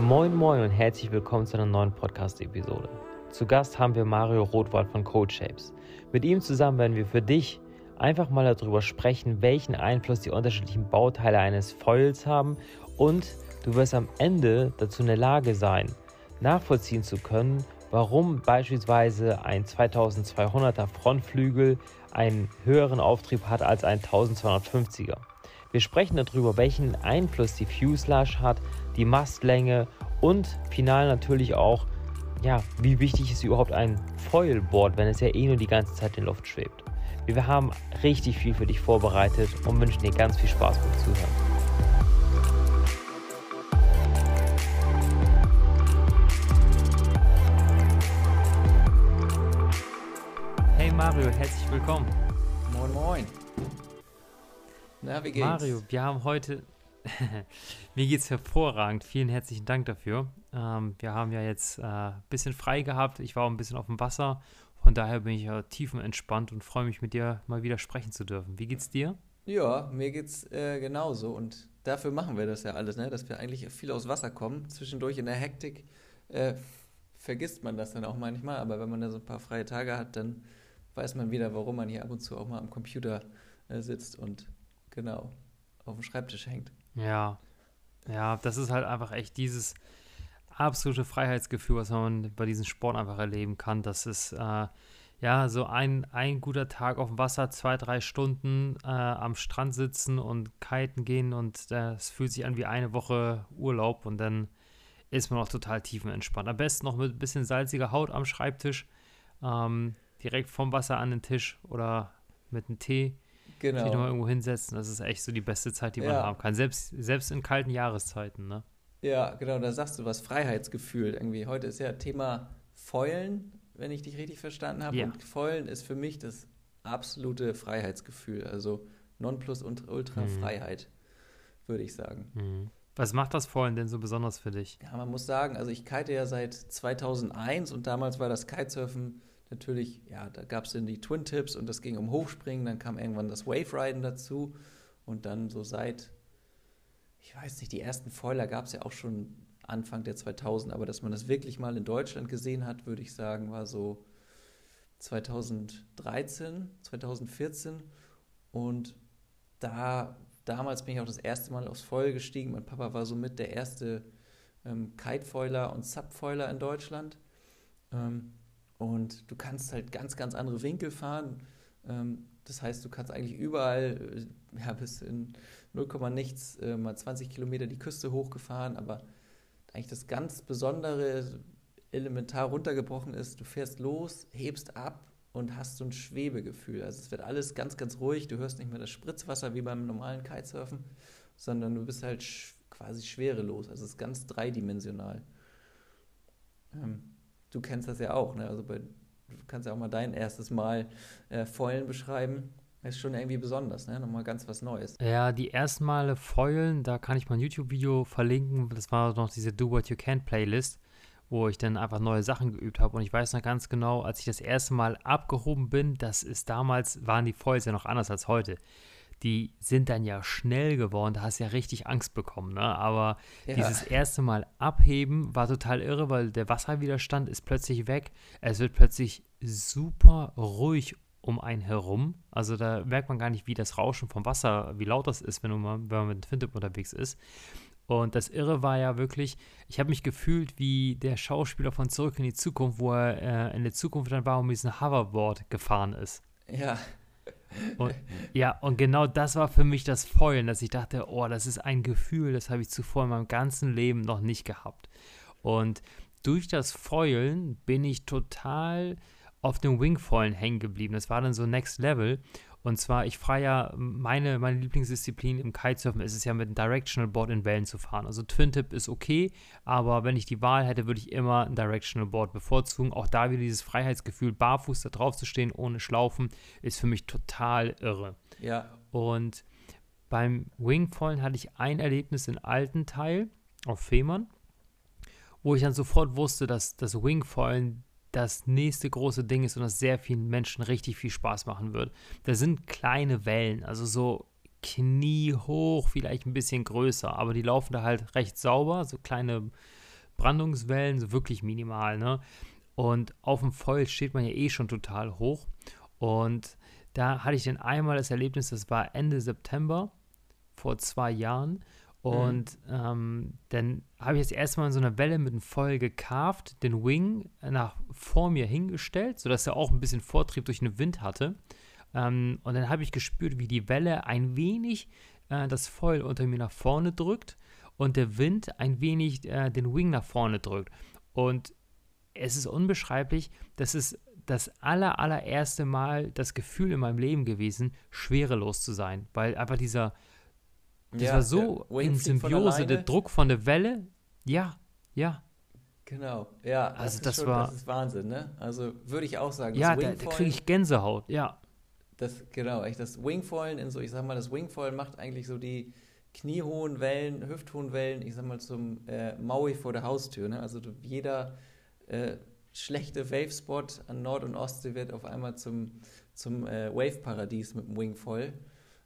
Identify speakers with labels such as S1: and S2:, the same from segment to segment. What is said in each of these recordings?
S1: Moin Moin und herzlich willkommen zu einer neuen Podcast-Episode. Zu Gast haben wir Mario Rothwald von Code Shapes. Mit ihm zusammen werden wir für dich einfach mal darüber sprechen, welchen Einfluss die unterschiedlichen Bauteile eines Foils haben und du wirst am Ende dazu in der Lage sein, nachvollziehen zu können, warum beispielsweise ein 2200er Frontflügel einen höheren Auftrieb hat als ein 1250er. Wir sprechen darüber, welchen Einfluss die Fuselage hat, die Mastlänge und final natürlich auch, ja, wie wichtig ist überhaupt ein Foilboard, wenn es ja eh nur die ganze Zeit in der Luft schwebt. Wir haben richtig viel für dich vorbereitet und wünschen dir ganz viel Spaß beim Zuhören. Hey Mario, herzlich willkommen.
S2: Moin, moin.
S1: Na, wie geht's? Mario, wir haben heute. Mir geht's hervorragend. Vielen herzlichen Dank dafür. Ähm, wir haben ja jetzt ein äh, bisschen frei gehabt. Ich war auch ein bisschen auf dem Wasser. Von daher bin ich ja tiefenentspannt und freue mich, mit dir mal wieder sprechen zu dürfen. Wie geht's dir?
S2: Ja, mir geht's äh, genauso. Und dafür machen wir das ja alles, ne? dass wir eigentlich viel aus Wasser kommen. Zwischendurch in der Hektik äh, vergisst man das dann auch manchmal. Aber wenn man da so ein paar freie Tage hat, dann weiß man wieder, warum man hier ab und zu auch mal am Computer äh, sitzt und genau auf dem Schreibtisch hängt.
S1: Ja, ja, das ist halt einfach echt dieses absolute Freiheitsgefühl, was man bei diesem Sport einfach erleben kann. Das ist äh, ja so ein, ein guter Tag auf dem Wasser, zwei, drei Stunden äh, am Strand sitzen und kiten gehen und äh, fühlt sich an wie eine Woche Urlaub und dann ist man auch total tiefenentspannt. Am besten noch mit ein bisschen salziger Haut am Schreibtisch, ähm, direkt vom Wasser an den Tisch oder mit einem Tee genau. sich nochmal irgendwo hinsetzen. Das ist echt so die beste Zeit, die man ja. haben kann. Selbst, selbst in kalten Jahreszeiten, ne?
S2: Ja, genau, da sagst du was, Freiheitsgefühl irgendwie. Heute ist ja Thema Fäulen, wenn ich dich richtig verstanden habe. Ja. Und Fäulen ist für mich das absolute Freiheitsgefühl. Also Nonplus und Ultra mhm. Freiheit, würde ich sagen.
S1: Mhm. Was macht das Fäulen denn so besonders für dich?
S2: Ja, man muss sagen, also ich kite ja seit 2001 und damals war das Kitesurfen natürlich, ja, da gab es dann die Twin Tips und das ging um Hochspringen, dann kam irgendwann das Wave Riden dazu und dann so seit, ich weiß nicht, die ersten Foiler gab es ja auch schon Anfang der 2000, aber dass man das wirklich mal in Deutschland gesehen hat, würde ich sagen, war so 2013, 2014 und da, damals bin ich auch das erste Mal aufs Foil gestiegen. Mein Papa war somit der erste ähm, Kitefoiler und Subfoiler in Deutschland. Ähm, und du kannst halt ganz, ganz andere Winkel fahren. Ähm, das heißt, du kannst eigentlich überall, äh, ja, bis in 0, nichts, äh, mal 20 Kilometer die Küste hochgefahren, aber eigentlich das ganz Besondere, elementar runtergebrochen ist, du fährst los, hebst ab und hast so ein Schwebegefühl. Also es wird alles ganz, ganz ruhig, du hörst nicht mehr das Spritzwasser wie beim normalen Kitesurfen, sondern du bist halt quasi schwerelos. Also es ist ganz dreidimensional. Ähm, du kennst das ja auch, ne? Also bei, du kannst ja auch mal dein erstes Mal äh, Foilen beschreiben. Das ist schon irgendwie besonders, ne? Nochmal ganz was Neues.
S1: Ja, die ersten Male Foilen, da kann ich mal ein YouTube-Video verlinken. Das war noch diese Do What You Can Playlist, wo ich dann einfach neue Sachen geübt habe. Und ich weiß noch ganz genau, als ich das erste Mal abgehoben bin, das ist damals, waren die Foils ja noch anders als heute die sind dann ja schnell geworden, da hast du ja richtig Angst bekommen, ne? Aber ja. dieses erste Mal abheben war total irre, weil der Wasserwiderstand ist plötzlich weg. Es wird plötzlich super ruhig um einen herum. Also da merkt man gar nicht, wie das Rauschen vom Wasser, wie laut das ist, wenn, man, wenn man mit dem Fintip unterwegs ist. Und das Irre war ja wirklich, ich habe mich gefühlt wie der Schauspieler von Zurück in die Zukunft, wo er äh, in der Zukunft dann war und mit diesem Hoverboard gefahren ist.
S2: Ja.
S1: Und, ja, und genau das war für mich das Feulen, dass ich dachte, oh, das ist ein Gefühl, das habe ich zuvor in meinem ganzen Leben noch nicht gehabt. Und durch das Feulen bin ich total auf dem Wingfoilen hängen geblieben. Das war dann so Next Level. Und zwar, ich fahre ja, meine, meine Lieblingsdisziplin im Kitesurfen ist es ja mit einem Directional Board in Wellen zu fahren. Also Twin Tip ist okay, aber wenn ich die Wahl hätte, würde ich immer ein Directional Board bevorzugen. Auch da wieder dieses Freiheitsgefühl, barfuß da drauf zu stehen, ohne Schlaufen, ist für mich total irre.
S2: Ja.
S1: Und beim Wingfallen hatte ich ein Erlebnis in Altenteil auf Fehmarn, wo ich dann sofort wusste, dass das Wingfallen das nächste große Ding ist und das sehr vielen Menschen richtig viel Spaß machen wird. Da sind kleine Wellen, also so kniehoch, vielleicht ein bisschen größer, aber die laufen da halt recht sauber, so kleine Brandungswellen, so wirklich minimal, ne? Und auf dem Foil steht man ja eh schon total hoch. Und da hatte ich dann einmal das Erlebnis, das war Ende September vor zwei Jahren. Und mhm. ähm, dann habe ich jetzt erstmal in so einer Welle mit dem Foil gekarft, den Wing nach vor mir hingestellt, sodass er auch ein bisschen Vortrieb durch den Wind hatte. Ähm, und dann habe ich gespürt, wie die Welle ein wenig äh, das Foil unter mir nach vorne drückt und der Wind ein wenig äh, den Wing nach vorne drückt. Und es ist unbeschreiblich, das ist das aller, allererste Mal das Gefühl in meinem Leben gewesen, schwerelos zu sein, weil einfach dieser, das ja, war so in Symbiose, der Druck von der Welle, ja, ja.
S2: Genau, ja. Das
S1: also das
S2: schon,
S1: war,
S2: das ist Wahnsinn, ne? Also würde ich auch sagen.
S1: Ja, da, da kriege ich Gänsehaut, ja.
S2: Das, genau, echt das Wingfoilen in so, ich sag mal, das Wingfoilen macht eigentlich so die kniehohen Wellen, hüfthohen Wellen, ich sag mal, zum äh, Maui vor der Haustür, ne? Also jeder äh, schlechte Wavespot an Nord- und Ostsee wird auf einmal zum, zum äh, Wave-Paradies mit dem Wingfoil.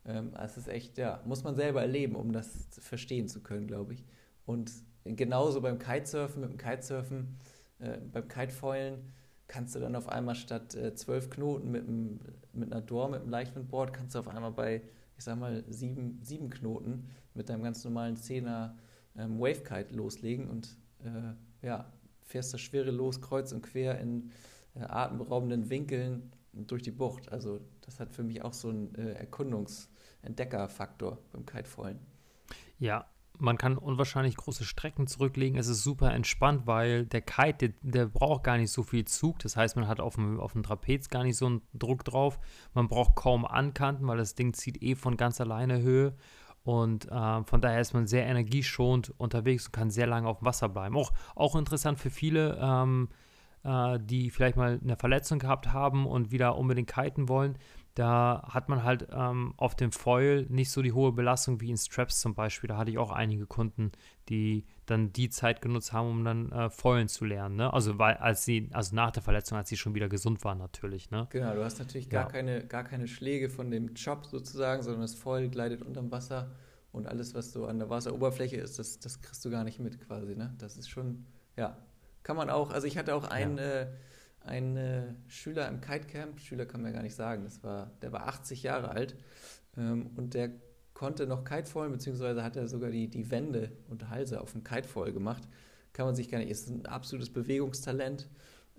S2: Ähm, es ist echt, ja, muss man selber erleben, um das verstehen zu können, glaube ich. Und genauso beim Kitesurfen, mit dem Kitesurfen, äh, beim Kitefoilen kannst du dann auf einmal statt äh, zwölf Knoten mit, einem, mit einer Door, mit einem Leichtwindboard, kannst du auf einmal bei, ich sag mal, sieben, sieben Knoten mit deinem ganz normalen Zehner ähm, Wavekite loslegen und äh, ja, fährst das schwere los kreuz und quer in äh, atemberaubenden Winkeln durch die Bucht. Also das hat für mich auch so einen äh, Erkundungs-, Entdeckerfaktor beim Kitefoilen.
S1: Ja, man kann unwahrscheinlich große Strecken zurücklegen. Es ist super entspannt, weil der Kite, der, der, braucht gar nicht so viel Zug. Das heißt, man hat auf dem, auf dem Trapez gar nicht so einen Druck drauf. Man braucht kaum Ankanten, weil das Ding zieht eh von ganz alleine Höhe. Und äh, von daher ist man sehr energieschonend unterwegs und kann sehr lange auf dem Wasser bleiben. Auch, auch interessant für viele, ähm, äh, die vielleicht mal eine Verletzung gehabt haben und wieder unbedingt kiten wollen da hat man halt ähm, auf dem Foil nicht so die hohe Belastung wie in Straps zum Beispiel. Da hatte ich auch einige Kunden, die dann die Zeit genutzt haben, um dann äh, Foilen zu lernen. Ne? Also weil als sie, also nach der Verletzung, als sie schon wieder gesund waren natürlich. Ne?
S2: Genau, du hast natürlich gar, ja. keine, gar keine Schläge von dem Chop sozusagen, sondern das Foil gleitet unterm Wasser und alles, was so an der Wasseroberfläche ist, das, das kriegst du gar nicht mit quasi. Ne? Das ist schon, ja, kann man auch, also ich hatte auch einen ja. äh, ein äh, Schüler im Kitecamp, Schüler kann man ja gar nicht sagen, das war, der war 80 Jahre alt ähm, und der konnte noch Kitefallen, beziehungsweise hat er sogar die, die Wände und Halse auf dem Kitefall gemacht. Kann man sich gar nicht, ist ein absolutes Bewegungstalent,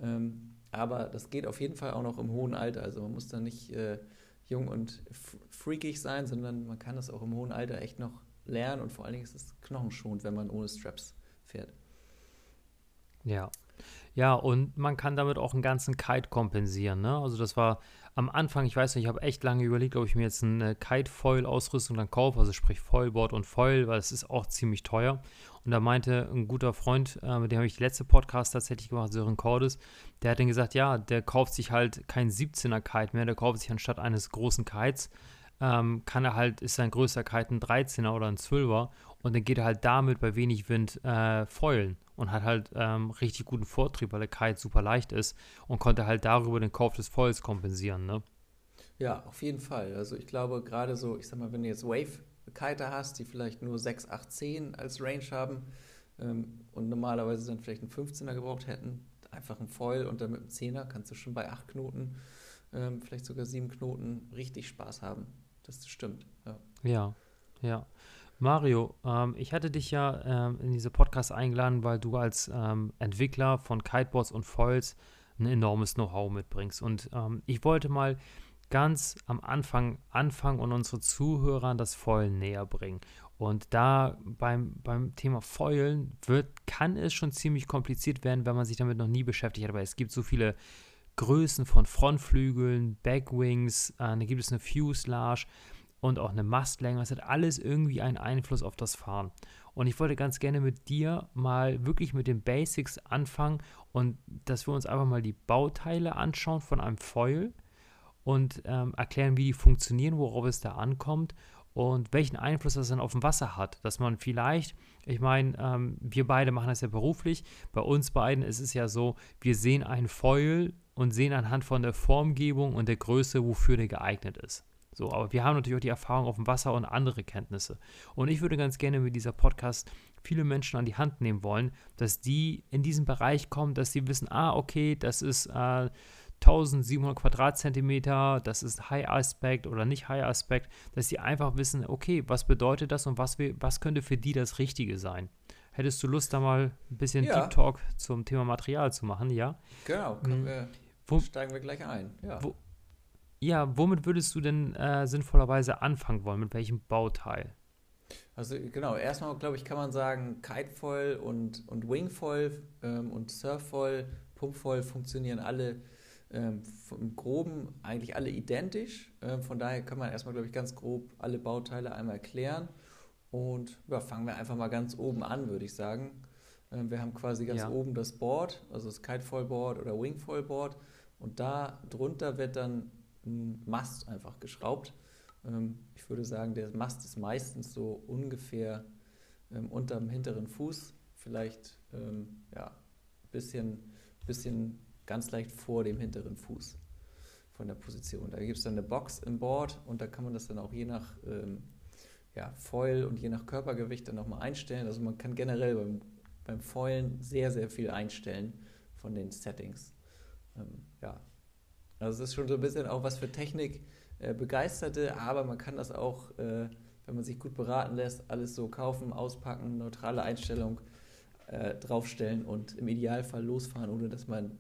S2: ähm, aber das geht auf jeden Fall auch noch im hohen Alter. Also man muss da nicht äh, jung und freakig sein, sondern man kann das auch im hohen Alter echt noch lernen und vor allen Dingen ist es knochenschonend, wenn man ohne Straps fährt.
S1: Ja, ja, und man kann damit auch einen ganzen Kite kompensieren. Ne? Also das war am Anfang, ich weiß nicht, ich habe echt lange überlegt, ob ich mir jetzt eine Kite-Foil-Ausrüstung dann kaufe, also sprich Foilboard und Foil, weil es ist auch ziemlich teuer. Und da meinte ein guter Freund, äh, mit dem habe ich die letzte Podcast tatsächlich gemacht, Sören Cordes, der hat dann gesagt, ja, der kauft sich halt kein 17er Kite mehr, der kauft sich anstatt eines großen Kites, ähm, kann er halt, ist sein größter Kite ein 13er oder ein 12er und dann geht er halt damit bei wenig Wind äh, foilen und hat halt ähm, richtig guten Vortrieb, weil der Kite super leicht ist und konnte halt darüber den Kauf des Foils kompensieren, ne?
S2: Ja, auf jeden Fall. Also ich glaube, gerade so, ich sag mal, wenn du jetzt Wave-Kiter hast, die vielleicht nur 6, 8, 10 als Range haben ähm, und normalerweise dann vielleicht einen 15er gebraucht hätten, einfach ein Foil und dann mit einem 10er kannst du schon bei 8 Knoten, ähm, vielleicht sogar 7 Knoten richtig Spaß haben. Das stimmt, ja.
S1: Ja, ja. Mario, ähm, ich hatte dich ja ähm, in diese Podcast eingeladen, weil du als ähm, Entwickler von Kiteboards und Foils ein enormes Know-how mitbringst. Und ähm, ich wollte mal ganz am Anfang anfangen und unsere Zuhörern das Foilen näher bringen. Und da beim, beim Thema Foilen wird, kann es schon ziemlich kompliziert werden, wenn man sich damit noch nie beschäftigt hat. Aber es gibt so viele Größen von Frontflügeln, Backwings, äh, dann gibt es eine Fuselage und auch eine Mastlänge. Es hat alles irgendwie einen Einfluss auf das Fahren. Und ich wollte ganz gerne mit dir mal wirklich mit den Basics anfangen und dass wir uns einfach mal die Bauteile anschauen von einem Foil und ähm, erklären, wie die funktionieren, worauf es da ankommt und welchen Einfluss das dann auf dem Wasser hat. Dass man vielleicht, ich meine, ähm, wir beide machen das ja beruflich, bei uns beiden ist es ja so, wir sehen ein Foil und sehen anhand von der Formgebung und der Größe, wofür der geeignet ist. So, aber wir haben natürlich auch die Erfahrung auf dem Wasser und andere Kenntnisse. Und ich würde ganz gerne mit dieser Podcast viele Menschen an die Hand nehmen wollen, dass die in diesen Bereich kommen, dass sie wissen, ah, okay, das ist äh, 1700 Quadratzentimeter, das ist High Aspect oder nicht High Aspect, dass sie einfach wissen, okay, was bedeutet das und was, was könnte für die das Richtige sein. Hättest du Lust, da mal ein bisschen ja. Deep Talk zum Thema Material zu machen, ja?
S2: Genau, mhm. wir, wo, steigen wir gleich ein. Ja.
S1: Wo, ja, womit würdest du denn äh, sinnvollerweise anfangen wollen? Mit welchem Bauteil?
S2: Also genau, erstmal glaube ich, kann man sagen, Kitefoil und, und Wingfoil ähm, und Surffoil, Pumpfoil funktionieren alle ähm, im Groben eigentlich alle identisch. Ähm, von daher kann man erstmal, glaube ich, ganz grob alle Bauteile einmal erklären. Und ja, fangen wir einfach mal ganz oben an, würde ich sagen. Ähm, wir haben quasi ganz ja. oben das Board, also das Kitefoil-Board oder Wingfoil-Board. Und da drunter wird dann Mast einfach geschraubt. Ähm, ich würde sagen, der Mast ist meistens so ungefähr ähm, unterm hinteren Fuß, vielleicht ähm, ja, ein bisschen, bisschen ganz leicht vor dem hinteren Fuß von der Position. Da gibt es dann eine Box im Board und da kann man das dann auch je nach ähm, ja, Foil und je nach Körpergewicht dann nochmal einstellen. Also man kann generell beim, beim Foilen sehr, sehr viel einstellen von den Settings. Ähm, ja, also es ist schon so ein bisschen auch was für Technik äh, Begeisterte, aber man kann das auch, äh, wenn man sich gut beraten lässt, alles so kaufen, auspacken, neutrale Einstellung äh, draufstellen und im Idealfall losfahren, ohne dass man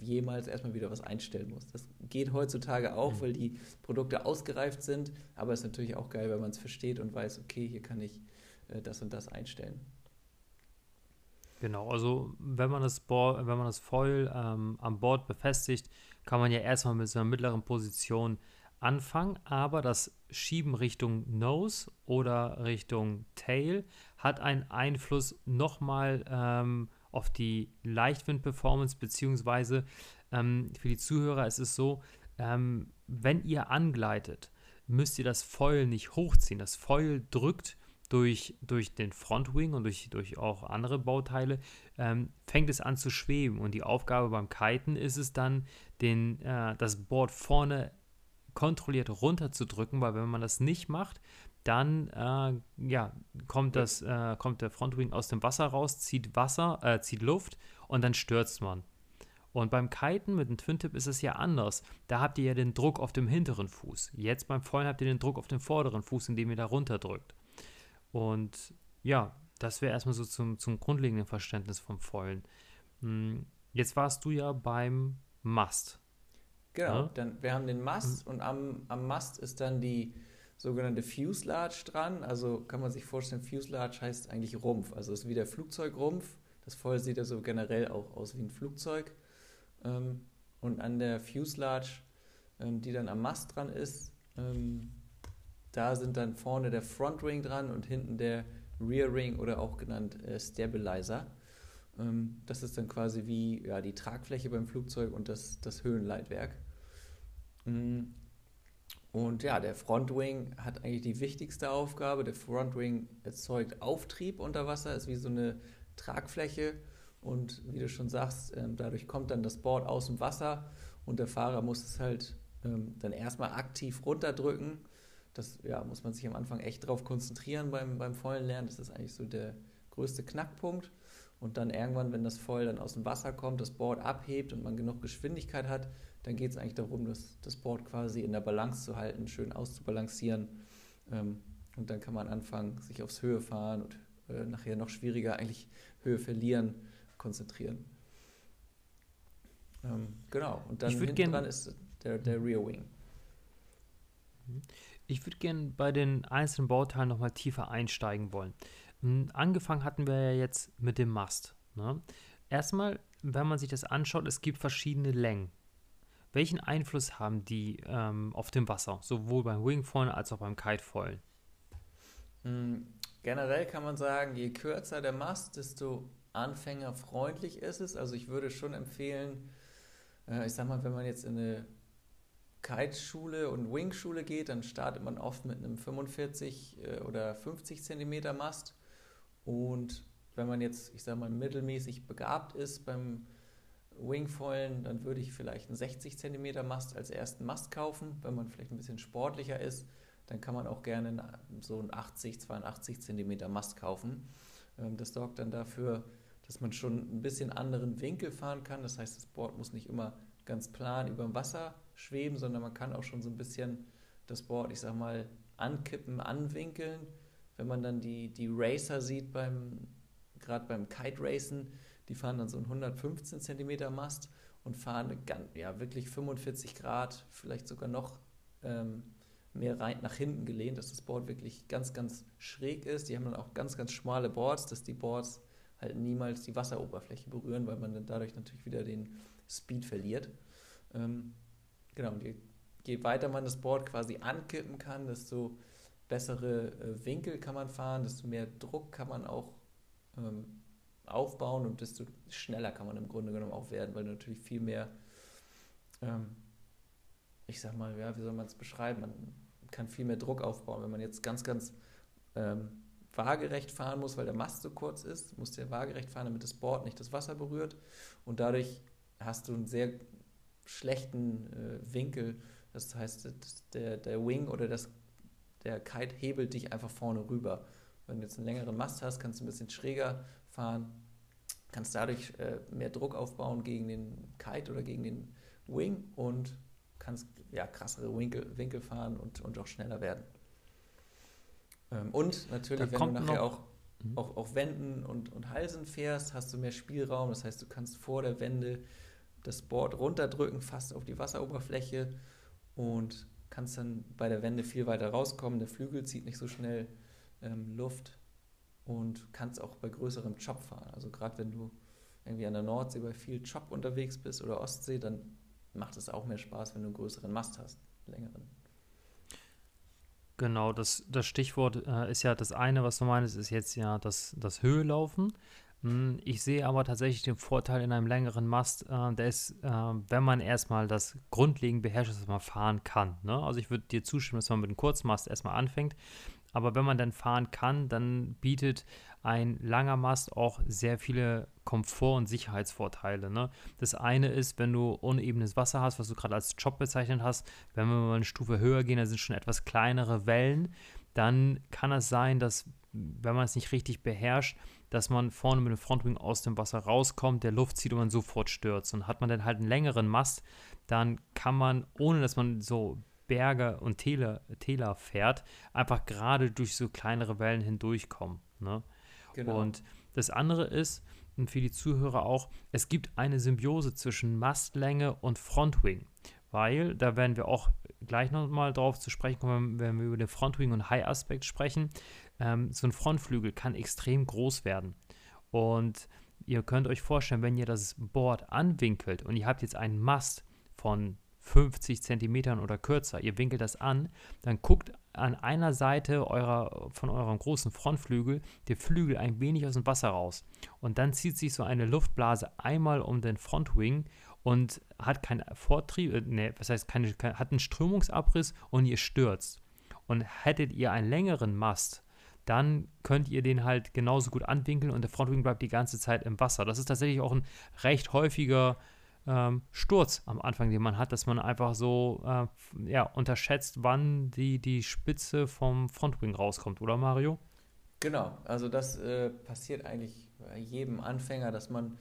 S2: jemals erstmal wieder was einstellen muss. Das geht heutzutage auch, mhm. weil die Produkte ausgereift sind, aber es ist natürlich auch geil, wenn man es versteht und weiß, okay, hier kann ich das und das einstellen.
S1: Genau, also wenn man das, Board, wenn man das Foil ähm, am Board befestigt, kann man ja erstmal mit so einer mittleren Position anfangen, aber das Schieben Richtung Nose oder Richtung Tail hat einen Einfluss nochmal ähm, auf die Leichtwind-Performance, beziehungsweise ähm, für die Zuhörer ist es so, ähm, wenn ihr angleitet, müsst ihr das Foil nicht hochziehen. Das Foil drückt durch, durch den Frontwing und durch, durch auch andere Bauteile, ähm, fängt es an zu schweben. Und die Aufgabe beim Kiten ist es dann, den, äh, das Board vorne kontrolliert runterzudrücken, weil wenn man das nicht macht, dann äh, ja, kommt, das, äh, kommt der Frontwing aus dem Wasser raus, zieht Wasser, äh, zieht Luft und dann stürzt man. Und beim Kiten mit dem Twin-Tip ist es ja anders. Da habt ihr ja den Druck auf dem hinteren Fuß. Jetzt beim Vollen habt ihr den Druck auf dem vorderen Fuß, indem ihr da runterdrückt. Und ja, das wäre erstmal so zum, zum grundlegenden Verständnis vom Vollen. Hm, jetzt warst du ja beim Mast.
S2: Genau, ja? dann, wir haben den Mast mhm. und am, am Mast ist dann die sogenannte Fuselage dran. Also kann man sich vorstellen, Fuselage heißt eigentlich Rumpf. Also ist wie der Flugzeugrumpf. Das Voll sieht ja so generell auch aus wie ein Flugzeug. Ähm, und an der Fuselage, ähm, die dann am Mast dran ist, ähm, da sind dann vorne der Front Ring dran und hinten der Rear Ring oder auch genannt äh, Stabilizer. Ähm, das ist dann quasi wie ja, die Tragfläche beim Flugzeug und das, das Höhenleitwerk. Mm. Und ja, der Front Wing hat eigentlich die wichtigste Aufgabe. Der Front Wing erzeugt Auftrieb unter Wasser, ist wie so eine Tragfläche. Und wie du schon sagst, ähm, dadurch kommt dann das Board aus dem Wasser und der Fahrer muss es halt ähm, dann erstmal aktiv runterdrücken das ja, muss man sich am Anfang echt drauf konzentrieren beim, beim vollen Lernen. Das ist eigentlich so der größte Knackpunkt. Und dann irgendwann, wenn das Foil dann aus dem Wasser kommt, das Board abhebt und man genug Geschwindigkeit hat, dann geht es eigentlich darum, das, das Board quasi in der Balance zu halten, schön auszubalancieren. Ähm, und dann kann man anfangen, sich aufs Höhe fahren und äh, nachher noch schwieriger eigentlich Höhe verlieren, konzentrieren. Ähm, genau. Und dann hinten dran ist der, der Rear Wing.
S1: Mhm. Ich würde gerne bei den einzelnen Bauteilen nochmal tiefer einsteigen wollen. Hm, angefangen hatten wir ja jetzt mit dem Mast. Ne? Erstmal, wenn man sich das anschaut, es gibt verschiedene Längen. Welchen Einfluss haben die ähm, auf dem Wasser, sowohl beim Wingfoil als auch beim Kitefoil?
S2: Mhm. Generell kann man sagen, je kürzer der Mast, desto anfängerfreundlich ist es. Also ich würde schon empfehlen, äh, ich sag mal, wenn man jetzt in eine Kiteschule und Wingschule geht, dann startet man oft mit einem 45 äh, oder 50 Zentimeter Mast. Und wenn man jetzt, ich sag mal, mittelmäßig begabt ist beim Wingfoilen, dann würde ich vielleicht einen 60 cm Mast als ersten Mast kaufen. Wenn man vielleicht ein bisschen sportlicher ist, dann kann man auch gerne so einen 80, 82 cm Mast kaufen. Ähm, das sorgt dann dafür, dass man schon ein bisschen anderen Winkel fahren kann. Das heißt, das Board muss nicht immer ganz plan über dem Wasser schweben, sondern man kann auch schon so ein bisschen das Board, ich sag mal, ankippen, anwinkeln. Wenn man dann die, die Racer sieht beim, gerade beim Kite Racen, die fahren dann so einen 115 cm Mast und fahren ja, wirklich 45 Grad, vielleicht sogar noch ähm, mehr rein nach hinten gelehnt, dass das Board wirklich ganz, ganz schräg ist. Die haben dann auch ganz, ganz schmale Boards, dass die Boards halt niemals die Wasseroberfläche berühren, weil man dann dadurch natürlich wieder den Speed verliert. Ähm, genau, und je, je, weiter man das Board quasi ankippen kann, desto bessere äh, Winkel kann man fahren, desto mehr Druck kann man auch ähm, aufbauen und desto schneller kann man im Grunde genommen auch werden, weil natürlich viel mehr, ähm, ich sag mal, ja, wie soll man es beschreiben? Man kann viel mehr Druck aufbauen. Wenn man jetzt ganz, ganz ähm, waagerecht fahren muss, weil der Mast so kurz ist, muss der waagerecht fahren, damit das Board nicht das Wasser berührt und dadurch hast du einen sehr schlechten äh, Winkel. Das heißt, der, der Wing oder das, der Kite hebelt dich einfach vorne rüber. Wenn du jetzt einen längeren Mast hast, kannst du ein bisschen schräger fahren, kannst dadurch äh, mehr Druck aufbauen gegen den Kite oder gegen den Wing und kannst ja, krassere Winkel, Winkel fahren und, und auch schneller werden. Ähm, und natürlich, wenn du nachher auch, mhm. auch, auch Wänden und, und Halsen fährst, hast du mehr Spielraum. Das heißt, du kannst vor der Wende das Board runterdrücken, fast auf die Wasseroberfläche und kannst dann bei der Wende viel weiter rauskommen. Der Flügel zieht nicht so schnell ähm, Luft und kannst auch bei größerem Chop fahren. Also gerade wenn du irgendwie an der Nordsee bei viel Chop unterwegs bist oder Ostsee, dann macht es auch mehr Spaß, wenn du einen größeren Mast hast, längeren.
S1: Genau, das, das Stichwort äh, ist ja das eine, was du meinst, ist jetzt ja das, das Höhelaufen. Hm, ich sehe aber tatsächlich den Vorteil in einem längeren Mast, äh, der ist, äh, wenn man erstmal das grundlegend beherrscht, dass man fahren kann. Ne? Also ich würde dir zustimmen, dass man mit einem Kurzmast erstmal anfängt. Aber wenn man dann fahren kann, dann bietet ein langer Mast auch sehr viele Komfort- und Sicherheitsvorteile. Ne? Das eine ist, wenn du unebenes Wasser hast, was du gerade als Job bezeichnet hast, wenn wir mal eine Stufe höher gehen, da sind schon etwas kleinere Wellen, dann kann es sein, dass, wenn man es nicht richtig beherrscht, dass man vorne mit dem Frontwing aus dem Wasser rauskommt, der Luft zieht und man sofort stürzt. Und hat man dann halt einen längeren Mast, dann kann man, ohne dass man so Berge und Täler, Täler fährt, einfach gerade durch so kleinere Wellen hindurchkommen. Ne? Genau. Und das andere ist, und für die Zuhörer auch, es gibt eine Symbiose zwischen Mastlänge und Frontwing. Weil, da werden wir auch gleich nochmal drauf zu sprechen kommen, wenn wir über den Frontwing und High-Aspekt sprechen. Ähm, so ein Frontflügel kann extrem groß werden. Und ihr könnt euch vorstellen, wenn ihr das Board anwinkelt und ihr habt jetzt einen Mast von 50 Zentimetern oder kürzer, ihr winkelt das an, dann guckt an einer Seite eurer, von eurem großen Frontflügel der Flügel ein wenig aus dem Wasser raus. Und dann zieht sich so eine Luftblase einmal um den Frontwing und hat keinen Vortrieb, äh, ne, was heißt, keine, hat einen Strömungsabriss und ihr stürzt. Und hättet ihr einen längeren Mast, dann könnt ihr den halt genauso gut anwinkeln und der Frontwing bleibt die ganze Zeit im Wasser. Das ist tatsächlich auch ein recht häufiger ähm, Sturz am Anfang, den man hat, dass man einfach so äh, ja, unterschätzt, wann die, die Spitze vom Frontwing rauskommt, oder Mario?
S2: Genau, also das äh, passiert eigentlich bei jedem Anfänger, dass man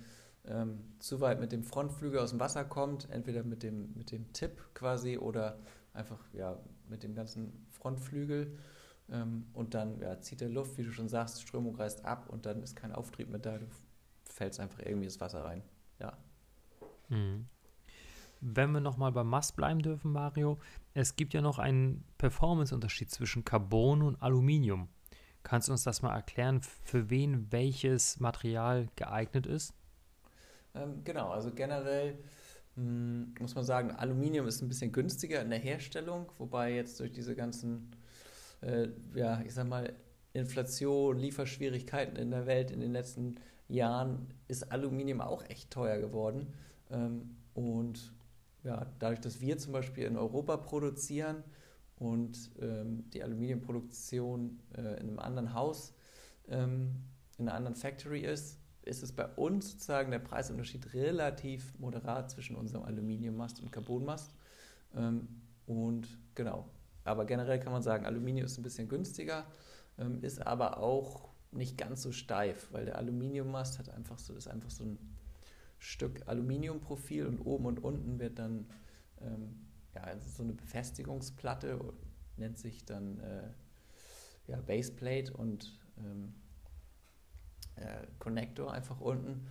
S2: ähm, zu weit mit dem Frontflügel aus dem Wasser kommt, entweder mit dem, mit dem Tipp quasi oder einfach ja, mit dem ganzen Frontflügel. Ähm, und dann ja, zieht der Luft, wie du schon sagst, Strömung reißt ab und dann ist kein Auftrieb mehr da, du fällst einfach irgendwie ins Wasser rein. Ja.
S1: Mhm. Wenn wir nochmal beim Mast bleiben dürfen, Mario, es gibt ja noch einen Performance-Unterschied zwischen Carbon und Aluminium. Kannst du uns das mal erklären, für wen welches Material geeignet ist?
S2: Ähm, genau, also generell mh, hm, muss man sagen, Aluminium ist ein bisschen günstiger in der Herstellung, wobei jetzt durch diese ganzen, äh, ja, ich sag mal, Inflation, Lieferschwierigkeiten in der Welt in den letzten Jahren ist Aluminium auch echt teuer geworden. Ähm, und ja, dadurch, dass wir zum Beispiel in Europa produzieren und ähm, die Aluminiumproduktion äh, in einem anderen Haus, ähm, in einer anderen Factory ist, ist es bei uns sozusagen der Preisunterschied relativ moderat zwischen unserem Aluminiummast und Carbonmast. Ähm, und genau, aber generell kann man sagen, Aluminium ist ein bisschen günstiger, ähm, ist aber auch nicht ganz so steif, weil der Aluminiummast hat einfach so, ist einfach so ein Stück Aluminiumprofil und oben und unten wird dann ähm, ja, so eine Befestigungsplatte, nennt sich dann äh, ja, Baseplate und ähm, äh, Connector einfach unten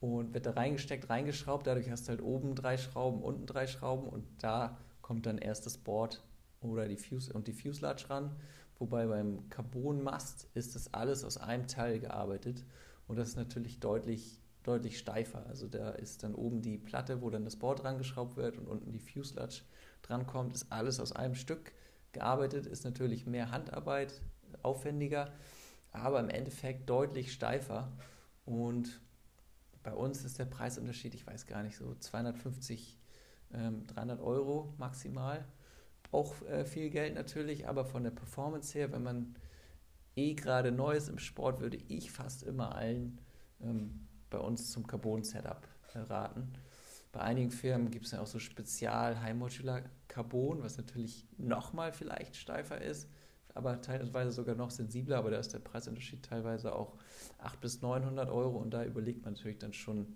S2: und wird da reingesteckt, reingeschraubt. Dadurch hast du halt oben drei Schrauben, unten drei Schrauben und da kommt dann erst das Board oder die Fuse und die Fuselage ran. Wobei beim Carbonmast ist das alles aus einem Teil gearbeitet und das ist natürlich deutlich, deutlich steifer. Also da ist dann oben die Platte, wo dann das Board rangeschraubt wird und unten die Fuselage drankommt, ist alles aus einem Stück gearbeitet, ist natürlich mehr Handarbeit, aufwendiger, aber im Endeffekt deutlich steifer. Und bei uns ist der Preisunterschied, ich weiß gar nicht, so 250, ähm, 300 Euro maximal. Auch äh, viel Geld natürlich, aber von der Performance her, wenn man eh gerade Neues im Sport, würde ich fast immer allen ähm, bei uns zum Carbon-Setup äh, raten. Bei einigen Firmen gibt es ja auch so Spezial High Modular Carbon, was natürlich nochmal vielleicht steifer ist aber teilweise sogar noch sensibler, aber da ist der Preisunterschied teilweise auch 800 bis 900 Euro und da überlegt man natürlich dann schon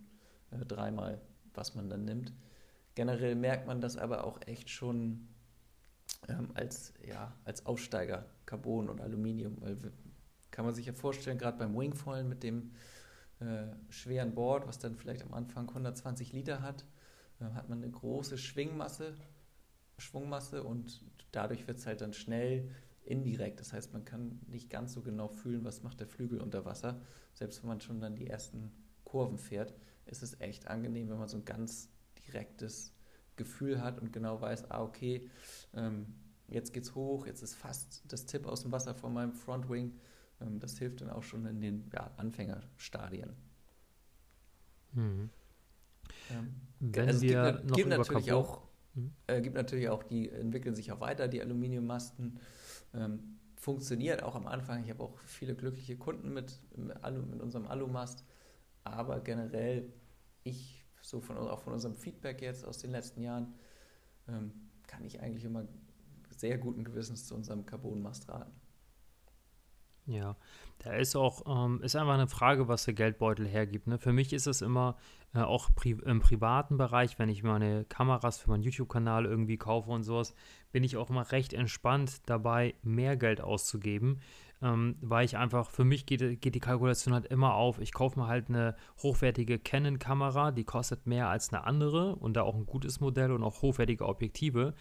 S2: äh, dreimal, was man dann nimmt. Generell merkt man das aber auch echt schon ähm, als, ja, als Aussteiger, Carbon und Aluminium, weil kann man sich ja vorstellen, gerade beim Wingfoilen mit dem äh, schweren Board, was dann vielleicht am Anfang 120 Liter hat, äh, hat man eine große Schwingmasse, Schwungmasse und dadurch wird es halt dann schnell indirekt. Das heißt, man kann nicht ganz so genau fühlen, was macht der Flügel unter Wasser. Selbst wenn man schon dann die ersten Kurven fährt, ist es echt angenehm, wenn man so ein ganz direktes Gefühl hat und genau weiß, ah, okay, ähm, jetzt geht's hoch, jetzt ist fast das Tipp aus dem Wasser von meinem Frontwing. Ähm, das hilft dann auch schon in den ja, Anfängerstadien. Mhm. Ähm, Wenn also wir gibt, noch gibt natürlich auch, mhm. äh, gibt natürlich auch, die entwickeln sich auch weiter, die Aluminiummasten. Ähm, funktioniert auch am Anfang. Ich habe auch viele glückliche Kunden mit, mit, Alu, mit unserem Alumast. Aber generell, ich, so von, auch von unserem Feedback jetzt aus den letzten Jahren, ähm, kann ich eigentlich immer sehr guten Gewissens zu unserem Carbonmast raten.
S1: Ja, da ist auch, ähm, ist einfach eine Frage, was der Geldbeutel hergibt. Ne? Für mich ist es immer äh, auch pri im privaten Bereich, wenn ich meine Kameras für meinen YouTube-Kanal irgendwie kaufe und sowas, bin ich auch immer recht entspannt dabei, mehr Geld auszugeben, ähm, weil ich einfach, für mich geht, geht die Kalkulation halt immer auf. Ich kaufe mir halt eine hochwertige Canon-Kamera, die kostet mehr als eine andere und da auch ein gutes Modell und auch hochwertige Objektive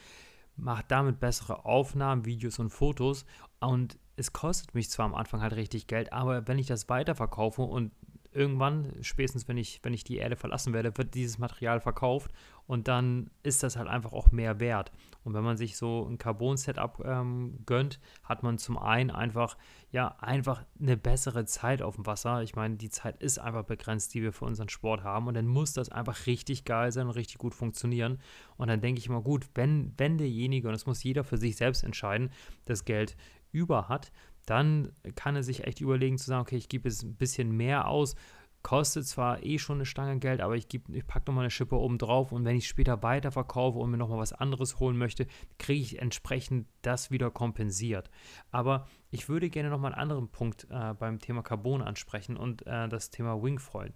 S1: mache damit bessere Aufnahmen, Videos und Fotos und es kostet mich zwar am Anfang halt richtig Geld, aber wenn ich das weiterverkaufe und irgendwann, spätestens wenn ich, wenn ich die Erde verlassen werde, wird dieses Material verkauft und dann ist das halt einfach auch mehr wert. Und wenn man sich so ein Carbon-Setup ähm, gönnt, hat man zum einen einfach, ja, einfach eine bessere Zeit auf dem Wasser. Ich meine, die Zeit ist einfach begrenzt, die wir für unseren Sport haben und dann muss das einfach richtig geil sein und richtig gut funktionieren. Und dann denke ich immer, gut, wenn, wenn derjenige, und das muss jeder für sich selbst entscheiden, das Geld über hat, dann kann er sich echt überlegen zu sagen, okay, ich gebe jetzt ein bisschen mehr aus, kostet zwar eh schon eine Stange Geld, aber ich, ich packe nochmal eine Schippe oben drauf und wenn ich später weiterverkaufe und mir nochmal was anderes holen möchte, kriege ich entsprechend das wieder kompensiert. Aber ich würde gerne nochmal einen anderen Punkt äh, beim Thema Carbon ansprechen und äh, das Thema Wingfoil.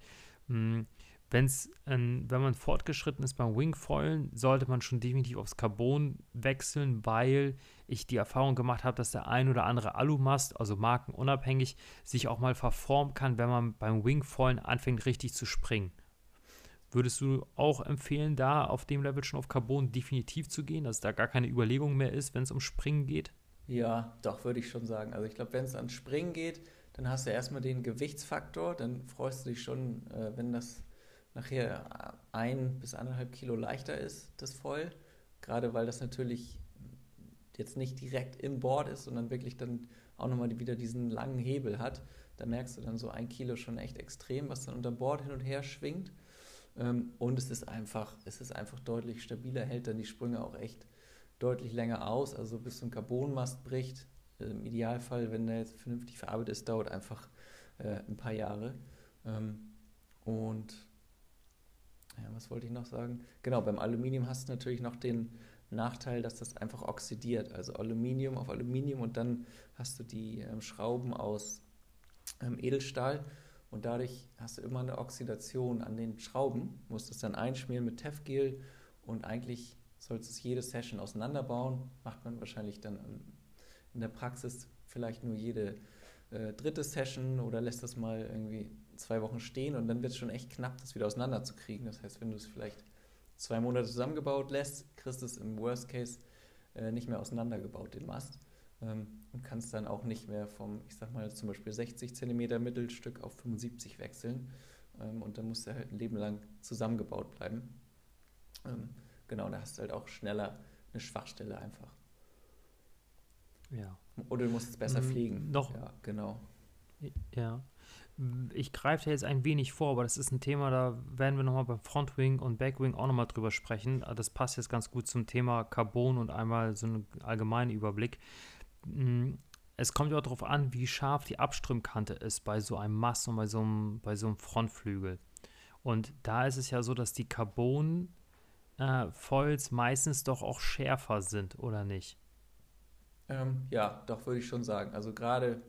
S1: Hm, Wenn's, ähm, wenn man fortgeschritten ist beim Wingfoilen, sollte man schon definitiv aufs Carbon wechseln, weil ich die Erfahrung gemacht habe, dass der ein oder andere Alumast, also markenunabhängig, sich auch mal verformen kann, wenn man beim Wingfoilen anfängt richtig zu springen. Würdest du auch empfehlen, da auf dem Level schon auf Carbon definitiv zu gehen, dass da gar keine Überlegung mehr ist, wenn es um Springen geht?
S2: Ja, doch, würde ich schon sagen. Also ich glaube, wenn es ans Springen geht, dann hast du erstmal den Gewichtsfaktor, dann freust du dich schon, äh, wenn das nachher ein bis anderthalb Kilo leichter ist, das voll. Gerade weil das natürlich jetzt nicht direkt im Board ist, sondern wirklich dann auch nochmal wieder diesen langen Hebel hat. Da merkst du dann so ein Kilo schon echt extrem, was dann unter Bord hin und her schwingt. Ähm, und es ist einfach, es ist einfach deutlich stabiler, hält dann die Sprünge auch echt deutlich länger aus. Also bis so ein Carbonmast bricht, im Idealfall, wenn der jetzt vernünftig verarbeitet ist, dauert einfach äh, ein paar Jahre. Ähm, Und ja, was wollte ich noch sagen? Genau, beim Aluminium hast du natürlich noch den Nachteil, dass das einfach oxidiert. Also Aluminium auf Aluminium und dann hast du die ähm, Schrauben aus ähm, Edelstahl und dadurch hast du immer eine Oxidation an den Schrauben, musst es dann einschmieren mit Tefgel und eigentlich sollst du es jede Session auseinanderbauen. Macht man wahrscheinlich dann in der Praxis vielleicht nur jede äh, dritte Session oder lässt das mal irgendwie zwei Wochen stehen und dann wird es schon echt knapp, das wieder auseinanderzukriegen. Das heißt, wenn du es vielleicht zwei Monate zusammengebaut lässt, kriegst du es im Worst Case äh, nicht mehr auseinandergebaut, den Mast. Ähm, und kannst dann auch nicht mehr vom, ich sag mal, zum Beispiel 60 cm Mittelstück auf 75 wechseln. Ähm, und dann musst du halt ein Leben lang zusammengebaut bleiben. Ähm, genau, da hast du halt auch schneller eine Schwachstelle einfach.
S1: Ja.
S2: Oder du musst es besser
S1: Mhm,
S2: pflegen.
S1: noch-
S2: Ja, genau.
S1: Ja. Ich greife da jetzt ein wenig vor, aber das ist ein Thema, da werden wir nochmal beim Frontwing und Backwing auch nochmal drüber sprechen. Das passt jetzt ganz gut zum Thema Carbon und einmal so einen allgemeinen Überblick. Mm, Es kommt ja auch darauf an, wie scharf die Abströmkante ist bei so einem Mast und bei so einem, bei so einem Frontflügel. Und da ist es ja so, dass die Carbon-Foils meistens doch auch schärfer sind, oder nicht?
S2: Ähm, ja, doch würde ich schon sagen. Also gerade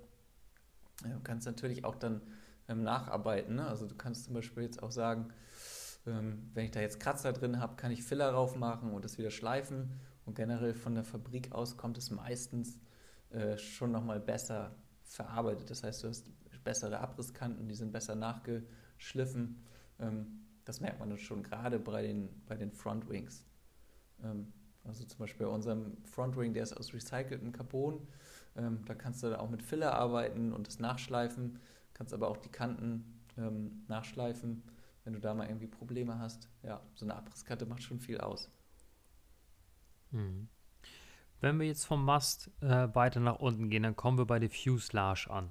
S2: du kannst natürlich auch dann ähm, nacharbeiten. Ne? Also du kannst zum Beispiel jetzt auch sagen, ähm, wenn ich da jetzt Kratzer drin habe, kann ich Filler drauf machen und das wieder schleifen. Und generell von der Fabrik aus kommt es meistens äh, schon nochmal besser verarbeitet. Das heißt, du hast bessere Abrisskanten, die sind besser nachgeschliffen. Ähm, das merkt man dann schon gerade bei den, bei den Frontwings. Ähm, also zum Beispiel bei unserem Frontwing, der ist aus recyceltem Carbon. Ähm, da kannst du dann auch mit Filler arbeiten und das nachschleifen. Kannst aber auch die Kanten ähm, nachschleifen, wenn du da mal irgendwie Probleme hast. Ja, so eine Abrisskante macht schon viel aus.
S1: Mhm. Wenn wir jetzt vom Mast äh, weiter nach unten gehen, dann kommen wir bei der Fuselage an.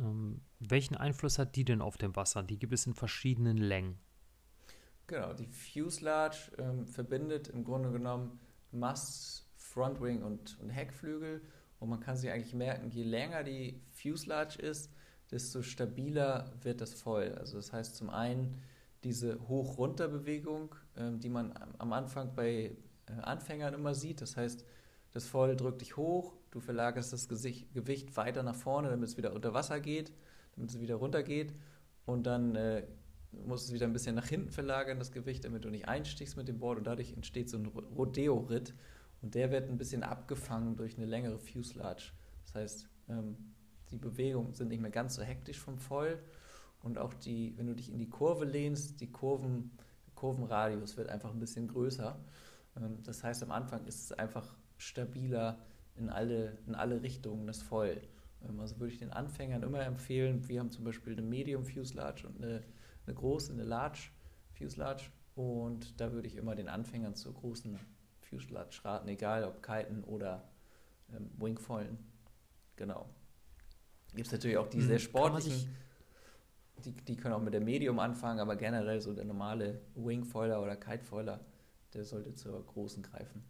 S1: Ähm, welchen Einfluss hat die denn auf dem Wasser? Die gibt es in verschiedenen Längen.
S2: Genau, die Fuselage ähm, verbindet im Grunde genommen Mast, Frontwing und, und Heckflügel. Und man kann sich eigentlich merken, je länger die Fuselage ist, desto stabiler wird das Foil. Also das heißt zum einen diese Hoch-Runter-Bewegung, ähm, die man am- Anfang bei äh, Anfängern immer sieht. Das heißt, das Foil drückt dich hoch, du verlagerst das Gesicht, Gewicht weiter nach vorne, damit es wieder unter Wasser geht, damit es wieder runter geht. Und dann äh, musst du es wieder ein bisschen nach hinten verlagern, das Gewicht, damit du nicht einstichst mit dem Board. Und dadurch entsteht so ein Rodeo-Ritt. Und der wird ein bisschen abgefangen durch eine längere Fuselage. Das heißt, ähm, die Bewegungen sind nicht mehr ganz so hektisch vom Foil. Und auch die, wenn du dich in die Kurve lehnst, die Kurven, Kurvenradius wird einfach ein bisschen größer. Ähm, das heißt, am Anfang ist es einfach stabiler in alle, in alle Richtungen das Foil. Ähm, also würde ich den Anfängern immer empfehlen, wir haben zum Beispiel eine Medium Fuselage und eine, eine große, eine Large Fuselage. Und da würde ich immer den Anfängern zur großen Fuselage raten, egal ob Kiten oder ähm, Wingfoilen. Genau. Gibt es natürlich auch die
S1: Hm,
S2: sehr
S1: sich-
S2: sportlichen, die, die können auch mit der Medium anfangen, aber generell so der normale Wingfoiler oder Kitefoiler, der sollte zur großen greifen.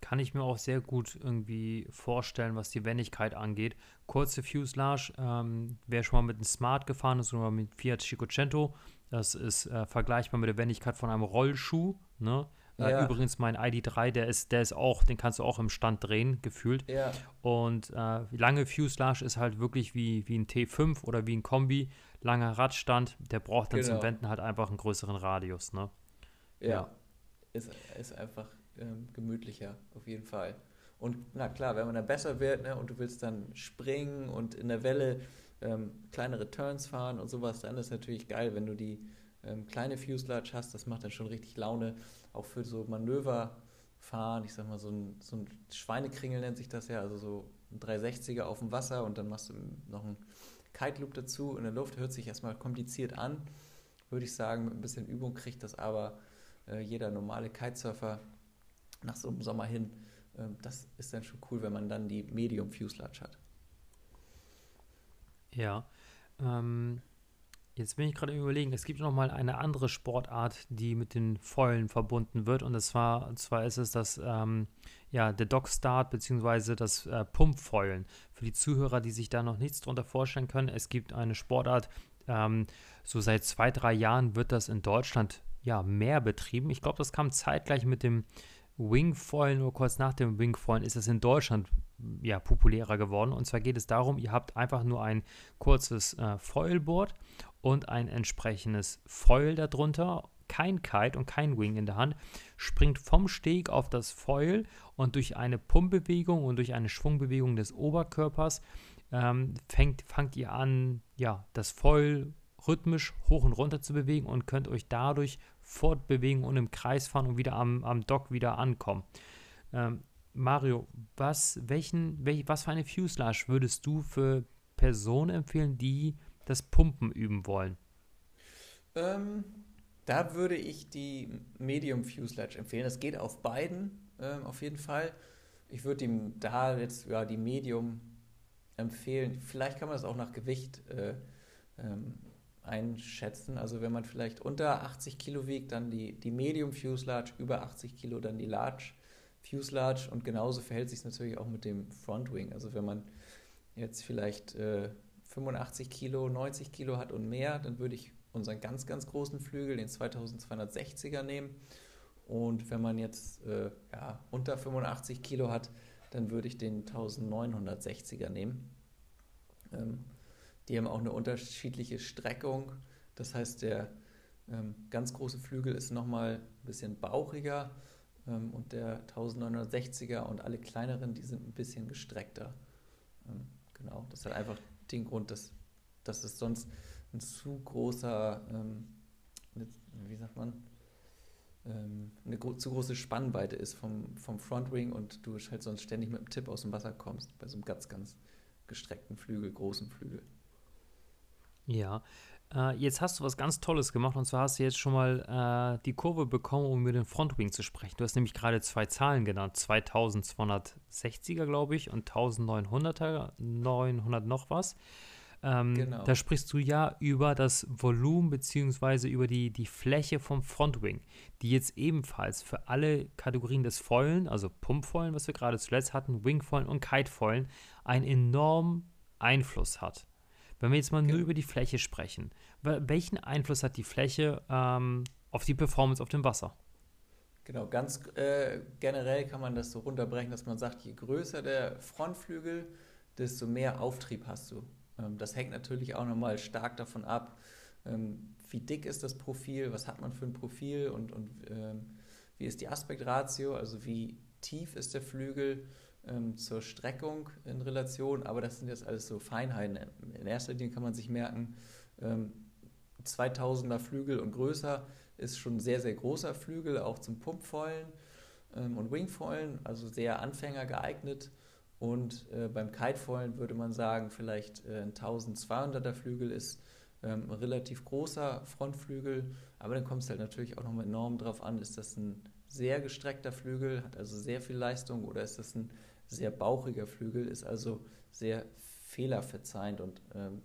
S1: Kann ich mir auch sehr gut irgendwie vorstellen, was die Wendigkeit angeht. Kurze Fuselage, ähm, wer schon mal mit einem Smart gefahren ist oder mit Fiat Cinquecento, das ist äh, vergleichbar mit der Wendigkeit von einem Rollschuh. Ne? Äh,
S2: Ja.
S1: übrigens, mein ID3, der ist, der ist auch, den kannst du auch im Stand drehen, gefühlt.
S2: Ja,
S1: Und äh, lange Fuselage ist halt wirklich wie, wie ein T5 oder wie ein Kombi. Langer Radstand, der braucht dann zum
S2: Genau.
S1: Wenden halt einfach einen größeren Radius. Ne?
S2: ja.
S1: Ja.
S2: Ist, ist einfach ähm, gemütlicher, auf jeden Fall. Und na klar, wenn man dann besser wird ne, und du willst dann springen und in der Welle ähm, kleinere Turns fahren und sowas, dann ist natürlich geil, wenn du die ähm, kleine Fuselage hast. Das macht dann schon richtig Laune, auch für so Manöver fahren. Ich sag mal, so ein, so ein Schweinekringel nennt sich das ja, also so ein 360er auf dem Wasser und dann machst du noch einen Kite Loop dazu in der Luft. Hört sich erstmal kompliziert an, würde ich sagen. Mit ein bisschen Übung kriegt das aber äh, jeder normale Kitesurfer nach so einem Sommer hin. Ähm, das ist dann schon cool, wenn man dann die Medium Fuselage hat.
S1: Ja. Ähm, jetzt bin ich gerade überlegen, es gibt noch mal eine andere Sportart, die mit den Fäulen verbunden wird. Und das war, und zwar ist es das, ähm, ja, der Dogstart beziehungsweise das äh, Pumpfäulen. Für die Zuhörer, die sich da noch nichts drunter vorstellen können, es gibt eine Sportart, ähm, so seit zwei, drei Jahren wird das in Deutschland ja mehr betrieben. Ich glaube, das kam zeitgleich mit dem Wingfoil, nur kurz nach dem Wingfoil ist es in Deutschland ja, populärer geworden. Und zwar geht es darum, ihr habt einfach nur ein kurzes äh, Foilboard und ein entsprechendes Foil darunter, kein Kite und kein Wing in der Hand, springt vom Steg auf das Foil und durch eine Pumpbewegung und durch eine Schwungbewegung des Oberkörpers ähm, fängt, fangt ihr an, ja, das Foil rhythmisch hoch und runter zu bewegen und könnt euch dadurch fortbewegen und im Kreis fahren und wieder am, am Dock wieder ankommen. Ähm, Mario, was, welchen, welch, was für eine Fuselage würdest du für Personen empfehlen, die das Pumpen üben wollen?
S2: Ähm, da würde ich die Medium Fuselage empfehlen. Das geht auf beiden ähm, auf jeden Fall. Ich würde ihm da jetzt ja, die Medium empfehlen. Vielleicht kann man das auch nach Gewicht äh, ähm, einschätzen. Also wenn man vielleicht unter 80 Kilo wiegt, dann die, die Medium Fuselage, über 80 Kilo dann die Large Fuselage und genauso verhält sich es natürlich auch mit dem Front Wing. Also wenn man jetzt vielleicht äh, 85 Kilo, 90 Kilo hat und mehr, dann würde ich unseren ganz, ganz großen Flügel, den 2260er nehmen. Und wenn man jetzt äh, ja, unter 85 Kilo hat, dann würde ich den 1960er nehmen. Ähm, die haben auch eine unterschiedliche Streckung. Das heißt, der ähm, ganz große Flügel ist nochmal ein bisschen bauchiger ähm, und der 1960er und alle kleineren, die sind ein bisschen gestreckter. Ähm, genau, das hat einfach den Grund, dass, dass es sonst ein zu großer, ähm, wie sagt man, ähm, eine gro zu große Spannweite ist vom, vom Frontwing und du halt sonst ständig mit dem Tipp aus dem Wasser kommst, bei so einem ganz, ganz gestreckten Flügel, großen Flügel.
S1: Ja, äh, jetzt hast du was ganz Tolles gemacht und zwar hast du jetzt schon mal äh, die Kurve bekommen, um über den Frontwing zu sprechen. Du hast nämlich gerade zwei Zahlen genannt, 2260er glaube ich und 1900er, 900 noch was. Ähm, genau. Da sprichst du ja über das Volumen bzw. über die, die Fläche vom Frontwing, die jetzt ebenfalls für alle Kategorien des Foilen, also Pumpfoilen, was wir gerade zuletzt hatten, Wingfoilen und Kitefoilen, einen enormen Einfluss hat. Wenn wir jetzt mal okay. nur über die Fläche sprechen, welchen Einfluss hat die Fläche ähm, auf die Performance auf dem Wasser?
S2: Genau, ganz äh, generell kann man das so runterbrechen, dass man sagt, je größer der Frontflügel, desto mehr Auftrieb hast du. Ähm, das hängt natürlich auch nochmal stark davon ab, ähm, wie dick ist das Profil, was hat man für ein Profil und, und ähm, wie ist die Aspektratio, also wie tief ist der Flügel ähm, zur Streckung in Relation, aber das sind jetzt alles so Feinheiten. In erster Linie kann man sich merken, ähm, 2000er Flügel und größer ist schon sehr, sehr großer Flügel, auch zum Pumpfoilen ähm, und Wingfoilen, also sehr Anfänger geeignet. Und äh, beim Kitefoilen würde man sagen, vielleicht äh, ein 1200er Flügel ist ähm, ein relativ großer Frontflügel, aber dann kommt es halt natürlich auch nochmal enorm drauf an, ist das ein sehr gestreckter Flügel, hat also sehr viel Leistung oder ist das ein sehr bauchiger Flügel, ist also sehr fehlerverzeihend und ähm,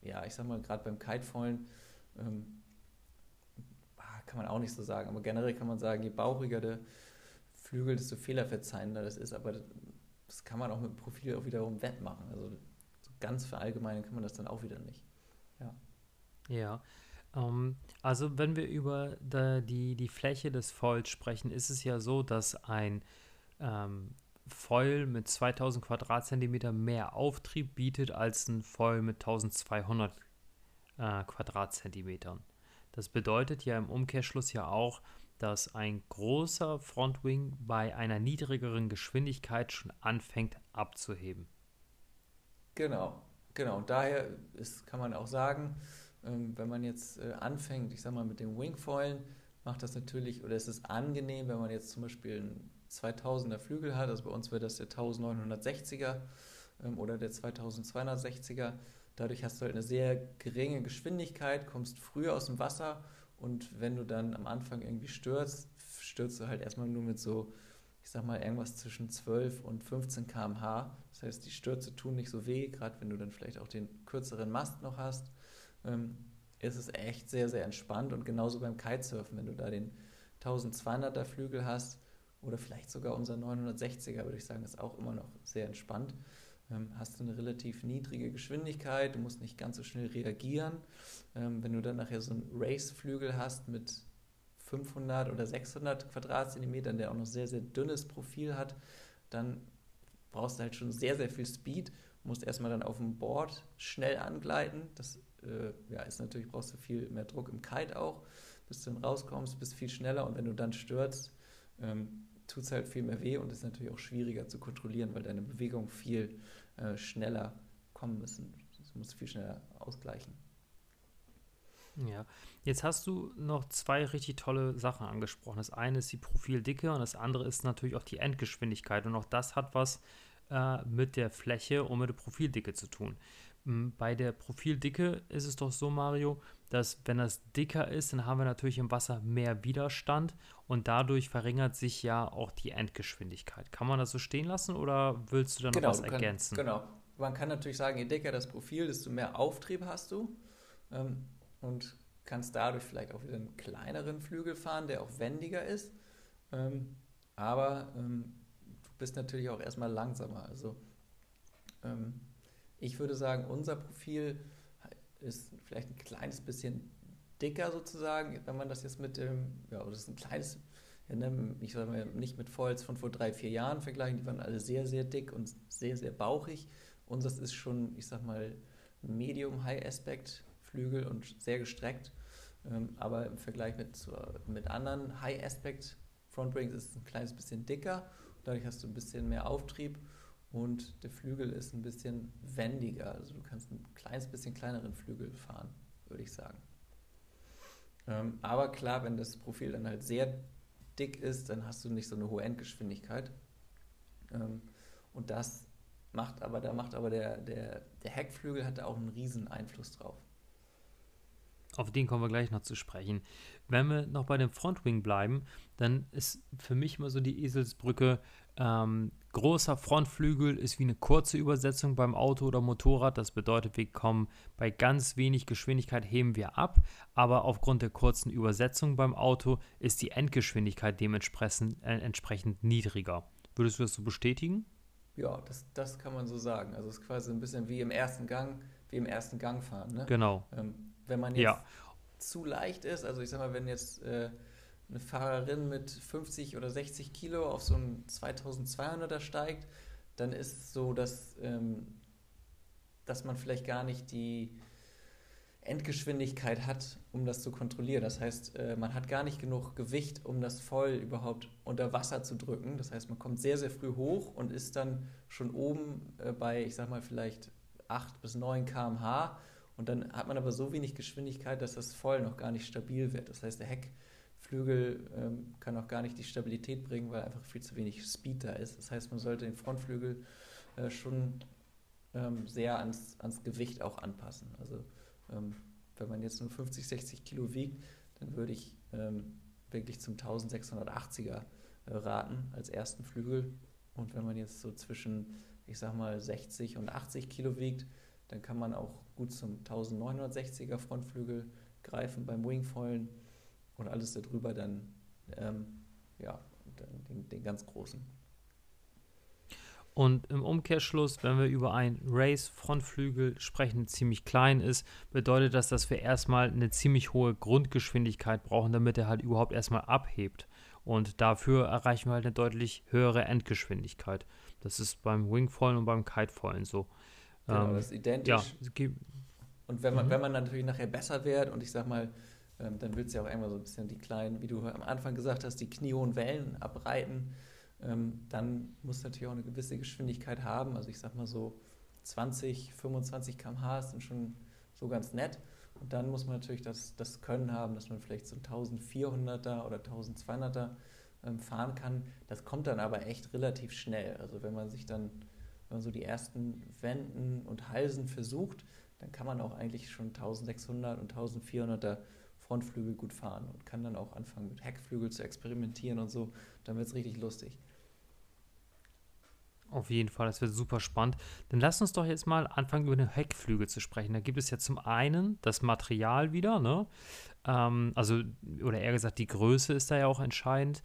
S2: ja, ich sag mal, gerade beim Kitefallen ähm, ah, kann man auch nicht so sagen, aber generell kann man sagen, je bauchiger der Flügel, desto fehlerverzeihender das ist, aber das kann man auch mit Profil auch wiederum wettmachen. Also so ganz verallgemeinern kann man das dann auch wieder nicht. Ja.
S1: Ja. Um, ähm, also wenn wir über die, die Fläche des Foils sprechen, ist es ja so, dass ein ähm, Foil mit 2000 Quadratzentimeter mehr Auftrieb bietet als ein Foil mit 1200 äh, Quadratzentimetern. Das bedeutet ja im Umkehrschluss ja auch, dass ein großer Frontwing bei einer niedrigeren Geschwindigkeit schon anfängt abzuheben.
S2: Genau, genau. Und daher ist, kann man auch sagen, ähm, wenn man jetzt äh, anfängt, ich sag mal mit dem Wingfoilen, macht das natürlich, oder es ist angenehm, wenn man jetzt zum Beispiel ein 2000er Flügel hat, also bei uns wäre das der 1960er ähm, oder der 2260er. Dadurch hast du halt eine sehr geringe Geschwindigkeit, kommst früher aus dem Wasser und wenn du dann am Anfang irgendwie stürzt, stürzt du halt erstmal nur mit so, ich sag mal, irgendwas zwischen 12 und 15 km/h. Das heißt, die Stürze tun nicht so weh, gerade wenn du dann vielleicht auch den kürzeren Mast noch hast. Ähm, ist es echt sehr, sehr entspannt und genauso beim Kitesurfen, wenn du da den 1200er Flügel hast, oder vielleicht sogar unser 960er, würde ich sagen, ist auch immer noch sehr entspannt. ähm, hast du eine relativ niedrige Geschwindigkeit, du musst nicht ganz so schnell reagieren. Ähm, wenn du dann nachher so einen Race-Flügel hast mit 500 oder 600 Quadratzentimetern, der auch noch sehr, sehr dünnes Profil hat, dann brauchst du halt schon sehr, sehr viel Speed, musst erstmal dann auf dem Board schnell angleiten. Das äh, ja, ist natürlich, brauchst du viel mehr Druck im Kite auch, bis du dann rauskommst, bist viel schneller und wenn du dann stürzt, ähm, tut es halt viel mehr weh und ist natürlich auch schwieriger zu kontrollieren, weil deine Bewegungen viel äh, schneller kommen müssen. Du musst viel schneller ausgleichen.
S1: Ja, jetzt hast du noch zwei richtig tolle Sachen angesprochen. Das eine ist die Profildicke und das andere ist natürlich auch die Endgeschwindigkeit. Und auch das hat was äh, mit der Fläche und mit der Profildicke zu tun. Bei der Profildicke ist es doch so, Mario, dass wenn das dicker ist, dann haben wir natürlich im Wasser mehr Widerstand und dadurch verringert sich ja auch die Endgeschwindigkeit. Kann man das so stehen lassen oder willst du da noch genau, was kann, ergänzen?
S2: Genau. Man kann natürlich sagen, je dicker das Profil, desto mehr Auftrieb hast du ähm, und kannst dadurch vielleicht auch wieder einen kleineren Flügel fahren, der auch wendiger ist. Ähm, aber ähm, du bist natürlich auch erstmal langsamer. Also ähm, ich würde sagen, unser Profil ist vielleicht ein kleines bisschen dicker sozusagen, wenn man das jetzt mit dem, ja, das ist ein kleines, ich sage mal, nicht mit Foils von vor drei, vier Jahren vergleichen, die waren alle sehr, sehr dick und sehr, sehr bauchig. Unseres ist schon, ich sag mal, ein Medium-High-Aspect-Flügel und sehr gestreckt. Ähm, aber im Vergleich mit, mit anderen High-Aspect Frontwings ist es ein kleines bisschen dicker. Dadurch hast du ein bisschen mehr Auftrieb und der Flügel ist ein bisschen wendiger. Also du kannst ein kleines bisschen kleineren Flügel fahren, würde ich sagen. Ähm, aber klar, wenn das Profil dann halt sehr dick ist, dann hast du nicht so eine hohe Endgeschwindigkeit. Ähm, und das macht aber, da macht aber der, der, der Heckflügel hat da auch einen riesen Einfluss drauf.
S1: Auf den kommen wir gleich noch zu sprechen. Wenn wir noch bei dem Frontwing bleiben, dann ist für mich immer so die Eselsbrücke, ähm, großer Frontflügel ist wie eine kurze Übersetzung beim Auto oder Motorrad. Das bedeutet, wir kommen bei ganz wenig Geschwindigkeit heben wir ab, aber aufgrund der kurzen Übersetzung beim Auto ist die Endgeschwindigkeit dementsprechend äh, entsprechend niedriger. Würdest du das so bestätigen?
S2: Ja, das, das kann man so sagen. Also es ist quasi ein bisschen wie im ersten Gang, wie im ersten Gang fahren. Ne?
S1: Genau.
S2: Ähm, wenn man jetzt ja. zu leicht ist, also ich sag mal, wenn jetzt äh, eine Fahrerin mit 50 oder 60 Kilo auf so einen 2200er steigt, dann ist es so, dass, ähm, dass man vielleicht gar nicht die Endgeschwindigkeit hat, um das zu kontrollieren. Das heißt, äh, man hat gar nicht genug Gewicht, um das voll überhaupt unter Wasser zu drücken. Das heißt, man kommt sehr, sehr früh hoch und ist dann schon oben äh, bei, ich sag mal, vielleicht 8 bis 9 km/h. Und dann hat man aber so wenig Geschwindigkeit, dass das voll noch gar nicht stabil wird. Das heißt, der Heck Flügel ähm, kann auch gar nicht die Stabilität bringen, weil einfach viel zu wenig Speed da ist. Das heißt, man sollte den Frontflügel äh, schon ähm, sehr ans, ans Gewicht auch anpassen. Also ähm, wenn man jetzt nur 50, 60 Kilo wiegt, dann würde ich ähm, wirklich zum 1680er äh, raten als ersten Flügel. Und wenn man jetzt so zwischen, ich sag mal, 60 und 80 Kilo wiegt, dann kann man auch gut zum 1960er Frontflügel greifen beim Wingfoilen und alles darüber dann, ähm, ja, den, den ganz großen.
S1: Und im Umkehrschluss, wenn wir über einen Race-Frontflügel sprechen, der ziemlich klein ist, bedeutet das, dass wir erstmal eine ziemlich hohe Grundgeschwindigkeit brauchen, damit er halt überhaupt erstmal abhebt. Und dafür erreichen wir halt eine deutlich höhere Endgeschwindigkeit. Das ist beim Wingfallen und beim Kitefallen so.
S2: Genau, ähm, das ist identisch. Ja. Und wenn man, mhm. wenn man natürlich nachher besser wird und ich sag mal, ähm, dann willst du ja auch irgendwann so ein bisschen die kleinen, wie du am Anfang gesagt hast, die kniehohen Wellen abreiten. Ähm, dann muss natürlich auch eine gewisse Geschwindigkeit haben. Also ich sag mal so 20, 25 km/h sind schon so ganz nett. Und dann muss man natürlich das, das Können haben, dass man vielleicht so 1400er oder 1200er ähm, fahren kann. Das kommt dann aber echt relativ schnell. Also wenn man sich dann, wenn man so die ersten Wenden und Halsen versucht, dann kann man auch eigentlich schon 1600 und 1400er Frontflügel gut fahren und kann dann auch anfangen mit Heckflügel zu experimentieren und so. Dann wird es richtig lustig.
S1: Auf jeden Fall, das wird super spannend. Dann lass uns doch jetzt mal anfangen, über den Heckflügel zu sprechen. Da gibt es ja zum einen das Material wieder, ne? Ähm, also, oder eher gesagt, die Größe ist da ja auch entscheidend.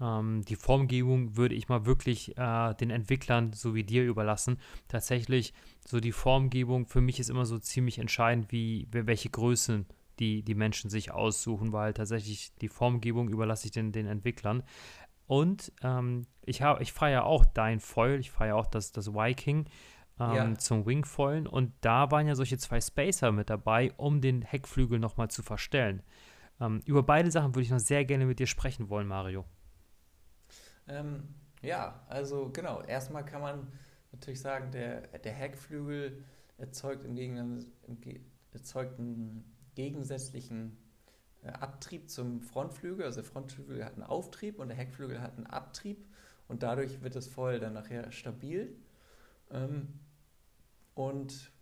S1: Ähm, die Formgebung würde ich mal wirklich äh, den Entwicklern so wie dir überlassen. Tatsächlich, so die Formgebung für mich ist immer so ziemlich entscheidend, wie welche Größen die, die Menschen sich aussuchen, weil tatsächlich die Formgebung überlasse ich den, den Entwicklern. Und ähm, ich, ich fahre ja auch dein Foil, ich fahre ja auch das, das Viking ähm, ja. zum Wingfoilen und da waren ja solche zwei Spacer mit dabei, um den Heckflügel nochmal zu verstellen. Ähm, über beide Sachen würde ich noch sehr gerne mit dir sprechen wollen, Mario.
S2: Ähm, ja, also genau, erstmal kann man natürlich sagen, der, der Heckflügel erzeugt im Gegensatz, erzeugt einen gegensätzlichen äh, Abtrieb zum Frontflügel. Also der Frontflügel hat einen Auftrieb und der Heckflügel hat einen Abtrieb und dadurch wird das Foil dann nachher stabil. Ähm, und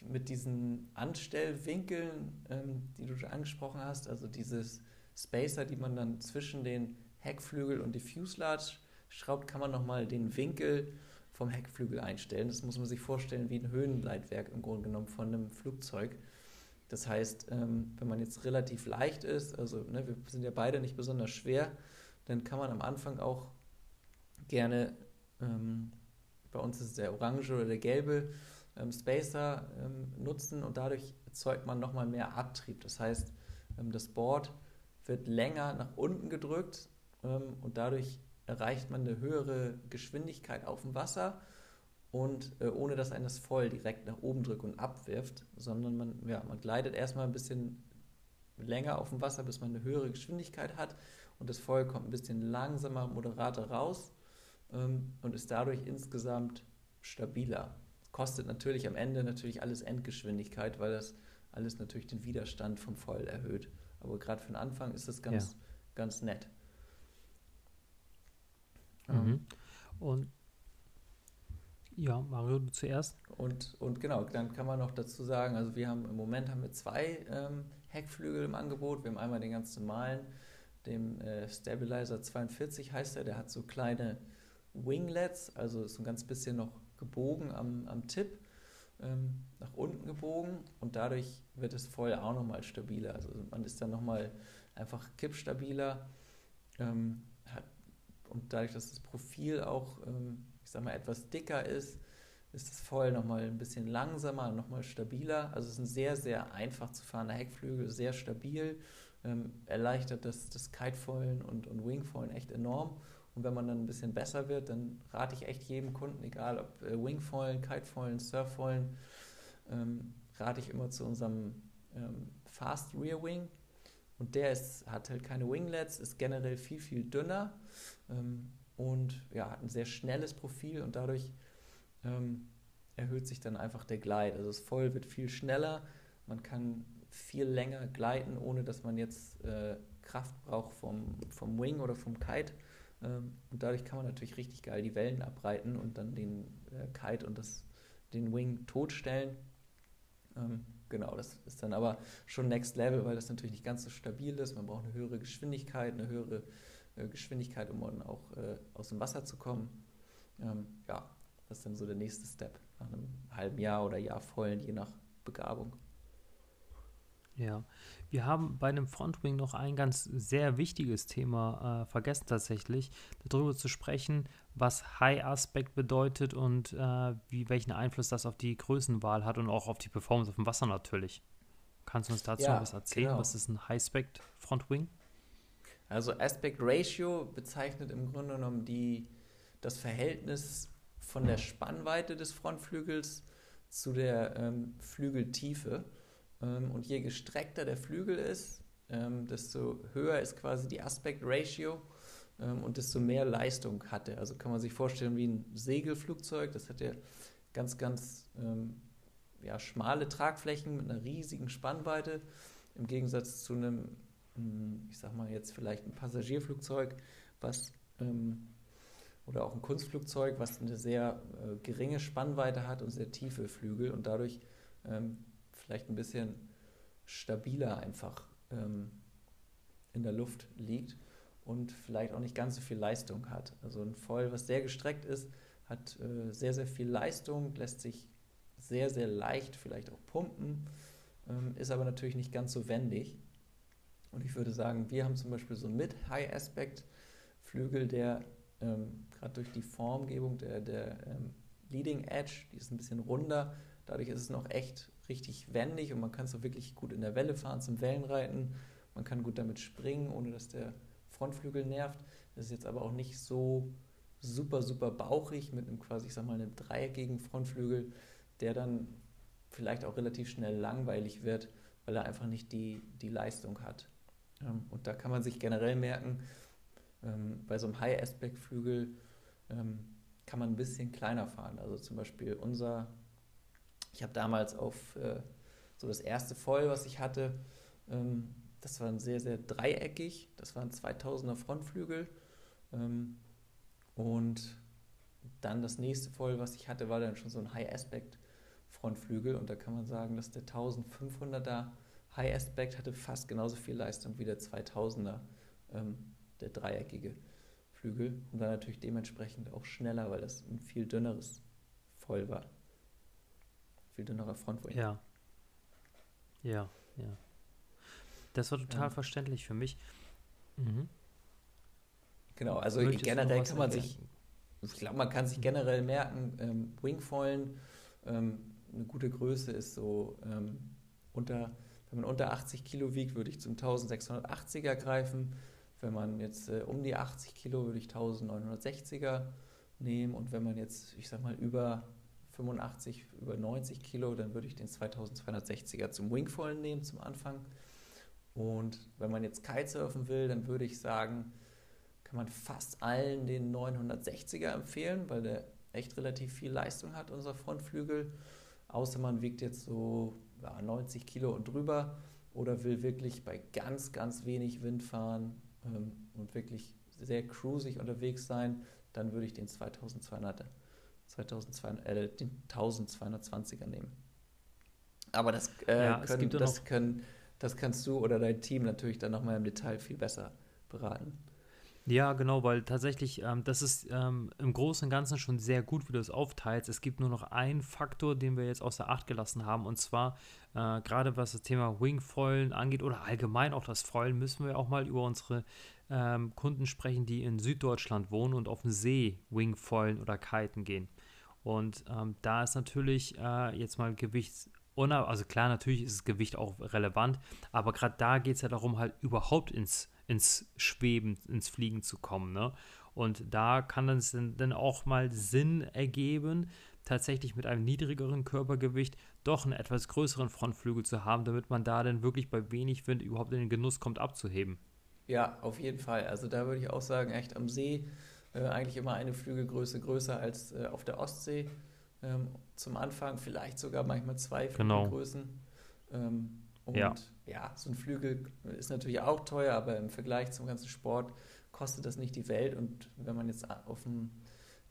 S2: mit diesen Anstellwinkeln, ähm, die du schon angesprochen hast, also dieses Spacer, die man dann zwischen den Heckflügel und die Fuselage schraubt, kann man nochmal den Winkel vom Heckflügel einstellen. Das muss man sich vorstellen wie ein Höhenleitwerk im Grunde genommen von einem Flugzeug. Das heißt, ähm, wenn man jetzt relativ leicht ist, also ne, wir sind ja beide nicht besonders schwer, dann kann man am Anfang auch gerne, ähm, bei uns ist es der orange oder der gelbe ähm, Spacer ähm, nutzen und dadurch erzeugt man nochmal mehr Abtrieb. Das heißt, ähm, das Board wird länger nach unten gedrückt ähm, und dadurch erreicht man eine höhere Geschwindigkeit auf dem Wasser und äh, ohne dass einen das voll direkt nach oben drückt und abwirft, sondern man, ja, man gleitet erstmal ein bisschen länger auf dem Wasser, bis man eine höhere Geschwindigkeit hat und das Feuer kommt ein bisschen langsamer, moderater raus ähm, und ist dadurch insgesamt stabiler. Kostet natürlich am Ende natürlich alles Endgeschwindigkeit, weil das alles natürlich den Widerstand vom Foil erhöht. Aber gerade für den Anfang ist das ganz, ja. ganz nett.
S1: Mhm. Und ja, Mario, du zuerst.
S2: Und, und genau, dann kann man noch dazu sagen, also wir haben im Moment haben wir zwei ähm, Heckflügel im Angebot. Wir haben einmal den ganz normalen, dem äh, Stabilizer 42 heißt er, der hat so kleine Winglets, also ist so ein ganz bisschen noch gebogen am, am Tipp, ähm, nach unten gebogen und dadurch wird das Foil auch nochmal stabiler. Also man ist dann nochmal einfach kippstabiler ähm, hat, und dadurch, dass das Profil auch ähm, ich sag mal, etwas dicker ist, ist das Foil nochmal ein bisschen langsamer, nochmal stabiler. Also es ist ein sehr, sehr einfach zu fahrender Heckflügel, sehr stabil, ähm, erleichtert das, das Kitefoilen und, und Wingfoilen echt enorm. Und wenn man dann ein bisschen besser wird, dann rate ich echt jedem Kunden, egal ob äh, Wingfoilen, Kitefoilen, Surffoilen, ähm, rate ich immer zu unserem ähm, Fast Rear Wing. Und der ist, hat halt keine Winglets, ist generell viel, viel dünner. Ähm, und ja, hat ein sehr schnelles Profil und dadurch ähm, erhöht sich dann einfach der Gleit. Also das Foil wird viel schneller, man kann viel länger gleiten, ohne dass man jetzt äh, Kraft braucht vom, vom Wing oder vom Kite. Ähm, und dadurch kann man natürlich richtig geil die Wellen abreiten und dann den äh, Kite und das, den Wing totstellen. Ähm, genau, das ist dann aber schon Next Level, weil das natürlich nicht ganz so stabil ist. Man braucht eine höhere Geschwindigkeit, eine höhere Geschwindigkeit, um dann auch äh, aus dem Wasser zu kommen. Ähm, ja, das ist dann so der nächste Step nach einem halben Jahr oder Jahr vollen, je nach Begabung.
S1: Ja, wir haben bei einem Frontwing noch ein ganz sehr wichtiges Thema äh, vergessen tatsächlich, darüber zu sprechen, was High Aspect bedeutet und äh, wie, welchen Einfluss das auf die Größenwahl hat und auch auf die Performance auf dem Wasser natürlich. Kannst du uns dazu ja, was erzählen? Genau. Was ist ein High Aspect Frontwing?
S2: Also Aspect Ratio bezeichnet im Grunde genommen die, das Verhältnis von der Spannweite des Frontflügels zu der ähm, Flügeltiefe. Ähm, und je gestreckter der Flügel ist, ähm, desto höher ist quasi die Aspect Ratio ähm, und desto mehr Leistung hat er. Also kann man sich vorstellen wie ein Segelflugzeug, das hat ja ganz, ganz ähm, ja, schmale Tragflächen mit einer riesigen Spannweite im Gegensatz zu einem ich sag mal jetzt vielleicht ein Passagierflugzeug, was ähm, oder auch ein Kunstflugzeug, was eine sehr äh, geringe Spannweite hat und sehr tiefe Flügel und dadurch ähm, vielleicht ein bisschen stabiler einfach ähm, in der Luft liegt und vielleicht auch nicht ganz so viel Leistung hat. Also ein Foil, was sehr gestreckt ist, hat äh, sehr, sehr viel Leistung, lässt sich sehr, sehr leicht vielleicht auch pumpen, ähm, ist aber natürlich nicht ganz so wendig und ich würde sagen, wir haben zum Beispiel so ein Mid-High-Aspect Flügel, der ähm, gerade durch die Formgebung der, der ähm, Leading Edge, die ist ein bisschen runder, dadurch ist es noch echt richtig wendig und man kann es auch wirklich gut in der Welle fahren zum Wellenreiten. Man kann gut damit springen, ohne dass der Frontflügel nervt. Das ist jetzt aber auch nicht so super, super bauchig mit einem quasi, ich sag mal, einem dreieckigen Frontflügel, der dann vielleicht auch relativ schnell langweilig wird, weil er einfach nicht die, die Leistung hat. Ähm, und da kann man sich generell merken, ähm, bei so einem High-Aspect-Flügel ähm, kann man ein bisschen kleiner fahren. Also zum Beispiel unser, ich habe damals auf äh, so das erste Foil, was ich hatte, das war ein sehr, sehr dreieckig, das war ein 2000er Frontflügel. und dann das nächste Foil, was ich hatte, war dann schon so ein High-Aspect Frontflügel und da kann man sagen, dass der 1500er High Aspect hatte fast genauso viel Leistung wie der 2000er, ähm, der dreieckige Flügel und war natürlich dementsprechend auch schneller, weil das ein viel dünneres Voll war. Viel dünnerer Frontwing.
S1: Ja. Ja, ja. Das war total ja. verständlich für mich. Mhm.
S2: Genau, also Möchtest generell kann man sich, ich glaube, man kann sich generell merken, ähm, Wingfoilen ähm, eine gute Größe ist so ähm, unter, wenn man unter 80 Kilo wiegt, würde ich zum 1680er greifen. Wenn man jetzt äh, um die 80 Kilo, würde ich 1960er nehmen. Und wenn man jetzt, ich sag mal, über 85, über 90 Kilo, dann würde ich den 2260er zum Wingfallen nehmen zum Anfang. Und wenn man jetzt Kitesurfen will, dann würde ich sagen, kann man fast allen den 960er empfehlen, weil der echt relativ viel Leistung hat, unser Frontflügel außer man wiegt jetzt so 90 Kilo und drüber oder will wirklich bei ganz, ganz wenig Wind fahren ähm, und wirklich sehr cruisig unterwegs sein, dann würde ich den 2200, 2200 äh, den 1220er nehmen. Aber das, äh, ja, können, das, können, das kannst du oder dein Team natürlich dann nochmal im Detail viel besser beraten.
S1: Ja, genau, weil tatsächlich, ähm, das ist ähm, im Großen und Ganzen schon sehr gut, wie du es aufteilst. Es gibt nur noch einen Faktor, den wir jetzt außer Acht gelassen haben, und zwar äh, gerade was das Thema Wingfoilen angeht oder allgemein auch das Foilen, müssen wir auch mal über unsere ähm, Kunden sprechen, die in Süddeutschland wohnen und auf dem See Wingfoilen oder Kiten gehen. Und ähm, da ist natürlich äh, jetzt mal Gewichts also klar, natürlich ist das Gewicht auch relevant, aber gerade da geht es ja darum, halt überhaupt ins ins Schweben, ins Fliegen zu kommen. Ne? Und da kann es dann auch mal Sinn ergeben, tatsächlich mit einem niedrigeren Körpergewicht doch einen etwas größeren Frontflügel zu haben, damit man da dann wirklich bei wenig Wind überhaupt in den Genuss kommt, abzuheben.
S2: Ja, auf jeden Fall. Also da würde ich auch sagen, echt am See äh, eigentlich immer eine Flügelgröße größer als äh, auf der Ostsee. Ähm, zum Anfang vielleicht sogar manchmal zwei genau. Flügelgrößen. Genau. Ähm, und ja. ja, so ein Flügel ist natürlich auch teuer, aber im Vergleich zum ganzen Sport kostet das nicht die Welt. Und wenn man jetzt auf einem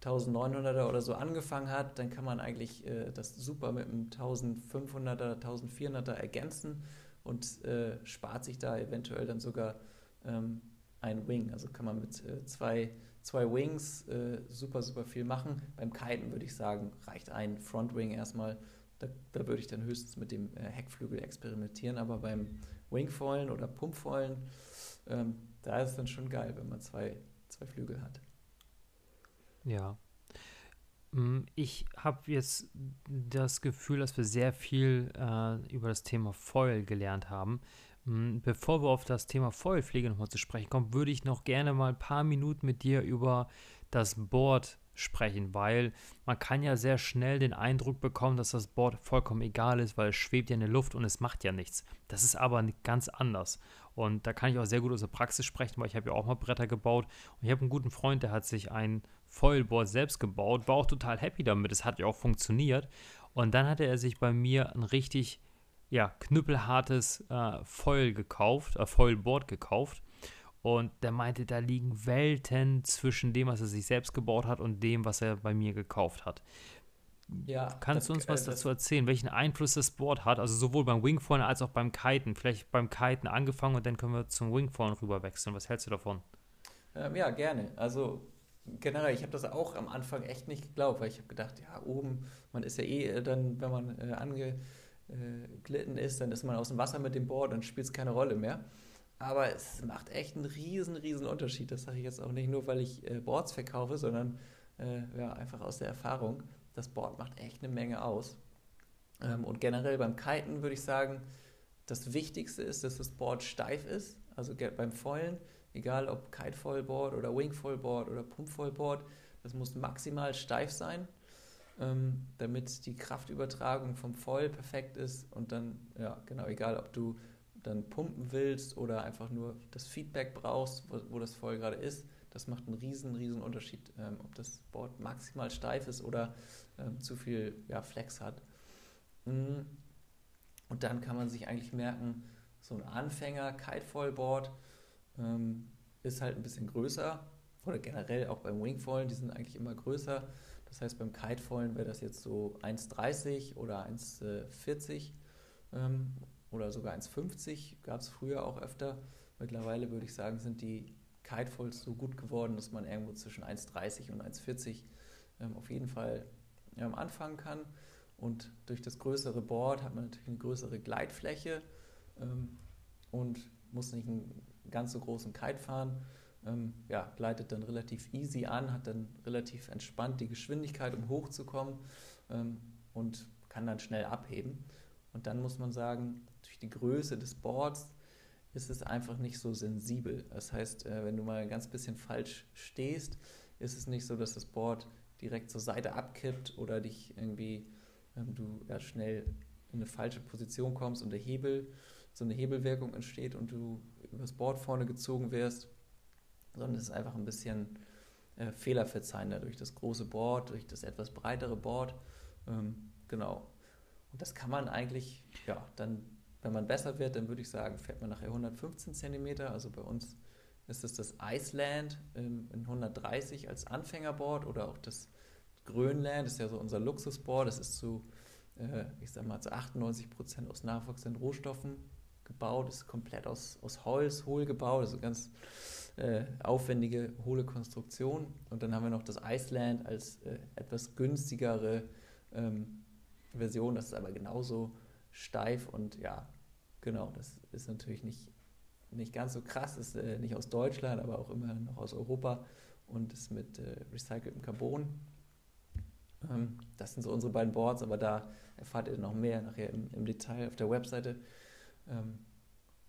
S2: 1900er oder so angefangen hat, dann kann man eigentlich äh, das super mit einem 1500er, 1400er ergänzen und äh, spart sich da eventuell dann sogar ähm, ein Wing. Also kann man mit äh, zwei, zwei Wings äh, super, super viel machen. Beim Kiten würde ich sagen, reicht ein Frontwing erstmal da, da würde ich dann höchstens mit dem äh, Heckflügel experimentieren, aber beim Wingfoilen oder Pumpfoilen, ähm, da ist es dann schon geil, wenn man zwei, zwei Flügel hat.
S1: Ja. Mm, ich habe jetzt das Gefühl, dass wir sehr viel äh, über das Thema Foil gelernt haben. Mm, bevor wir auf das Thema Foilpflege nochmal zu sprechen kommen, würde ich noch gerne mal ein paar Minuten mit dir über das Board sprechen, weil man kann ja sehr schnell den Eindruck bekommen, dass das Board vollkommen egal ist, weil es schwebt ja in der Luft und es macht ja nichts. Das ist aber ganz anders. Und da kann ich auch sehr gut aus der Praxis sprechen, weil ich habe ja auch mal Bretter gebaut und ich habe einen guten Freund, der hat sich ein Foilboard selbst gebaut, war auch total happy damit, es hat ja auch funktioniert. Und dann hatte er sich bei mir ein richtig ja, knüppelhartes äh, Foil gekauft, äh, Foilboard gekauft und der meinte, da liegen Welten zwischen dem, was er sich selbst gebaut hat und dem, was er bei mir gekauft hat. Ja, Kannst du uns was äh, dazu erzählen, welchen Einfluss das Board hat? Also sowohl beim Wingfallen als auch beim Kiten. Vielleicht beim Kiten angefangen und dann können wir zum Wingfallen rüber wechseln. Was hältst du davon?
S2: Ähm, ja, gerne. Also generell, ich habe das auch am Anfang echt nicht geglaubt, weil ich habe gedacht, ja, oben, man ist ja eh äh, dann, wenn man äh, angeglitten ist, dann ist man aus dem Wasser mit dem Board und spielt es keine Rolle mehr. Aber es macht echt einen riesen, riesen Unterschied. Das sage ich jetzt auch nicht nur, weil ich äh, Boards verkaufe, sondern äh, ja, einfach aus der Erfahrung. Das Board macht echt eine Menge aus. Ähm, und generell beim Kiten würde ich sagen, das Wichtigste ist, dass das Board steif ist. Also beim Foilen, egal ob Kite-Foil-Board oder Wing-Foil-Board oder Pump-Foil-Board, das muss maximal steif sein, ähm, damit die Kraftübertragung vom Foil perfekt ist. Und dann, ja, genau, egal ob du dann pumpen willst oder einfach nur das Feedback brauchst, wo, wo das Foil gerade ist, das macht einen riesen, riesen Unterschied, ähm, ob das Board maximal steif ist oder ähm, zu viel ja, Flex hat. Mhm. Und dann kann man sich eigentlich merken, so ein Anfänger Kitefoil-Board ähm, ist halt ein bisschen größer oder generell auch beim Wingfoilen, die sind eigentlich immer größer. Das heißt, beim Kitefoilen wäre das jetzt so 1,30 oder 1,40 ähm, oder sogar 1,50 gab es früher auch öfter. Mittlerweile würde ich sagen, sind die Kitefoils so gut geworden, dass man irgendwo zwischen 1,30 und 1,40 ähm, auf jeden Fall ähm, anfangen kann. Und durch das größere Board hat man natürlich eine größere Gleitfläche ähm, und muss nicht einen ganz so großen Kite fahren. Ähm, ja, gleitet dann relativ easy an, hat dann relativ entspannt die Geschwindigkeit, um hochzukommen ähm, und kann dann schnell abheben. Und dann muss man sagen, durch die Größe des Boards ist es einfach nicht so sensibel. Das heißt, äh, wenn du mal ein ganz bisschen falsch stehst, ist es nicht so, dass das Board direkt zur Seite abkippt oder dich irgendwie ähm, du ja, schnell in eine falsche Position kommst und der Hebel, so eine Hebelwirkung entsteht und du übers Board vorne gezogen wirst, sondern es ist einfach ein bisschen äh, fehlerverzeihender durch das große Board, durch das etwas breitere Board. Ähm, genau. Und das kann man eigentlich, ja, dann, wenn man besser wird, dann würde ich sagen, fährt man nachher 115 cm. Also bei uns ist es das Iceland ähm, in 130 als Anfängerboard oder auch das Grönland, das ist ja so unser Luxusboard, das ist zu, äh, ich sag mal, zu 98 Prozent aus nachwachsenden Rohstoffen gebaut, ist komplett aus, aus Holz, hohl gebaut, also ganz äh, aufwendige, hohle Konstruktion. Und dann haben wir noch das Iceland als äh, etwas günstigere ähm, Version, das ist aber genauso steif und ja, genau, das ist natürlich nicht, nicht ganz so krass, ist äh, nicht aus Deutschland, aber auch immer noch aus Europa und ist mit äh, recyceltem Carbon ähm, das sind so unsere beiden Boards, aber da erfahrt ihr noch mehr nachher im, im Detail auf der Webseite. Ähm,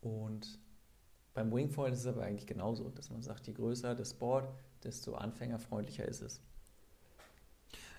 S2: und beim Wingfoil ist es aber eigentlich genauso, dass man sagt, je größer das Board, desto anfängerfreundlicher ist es.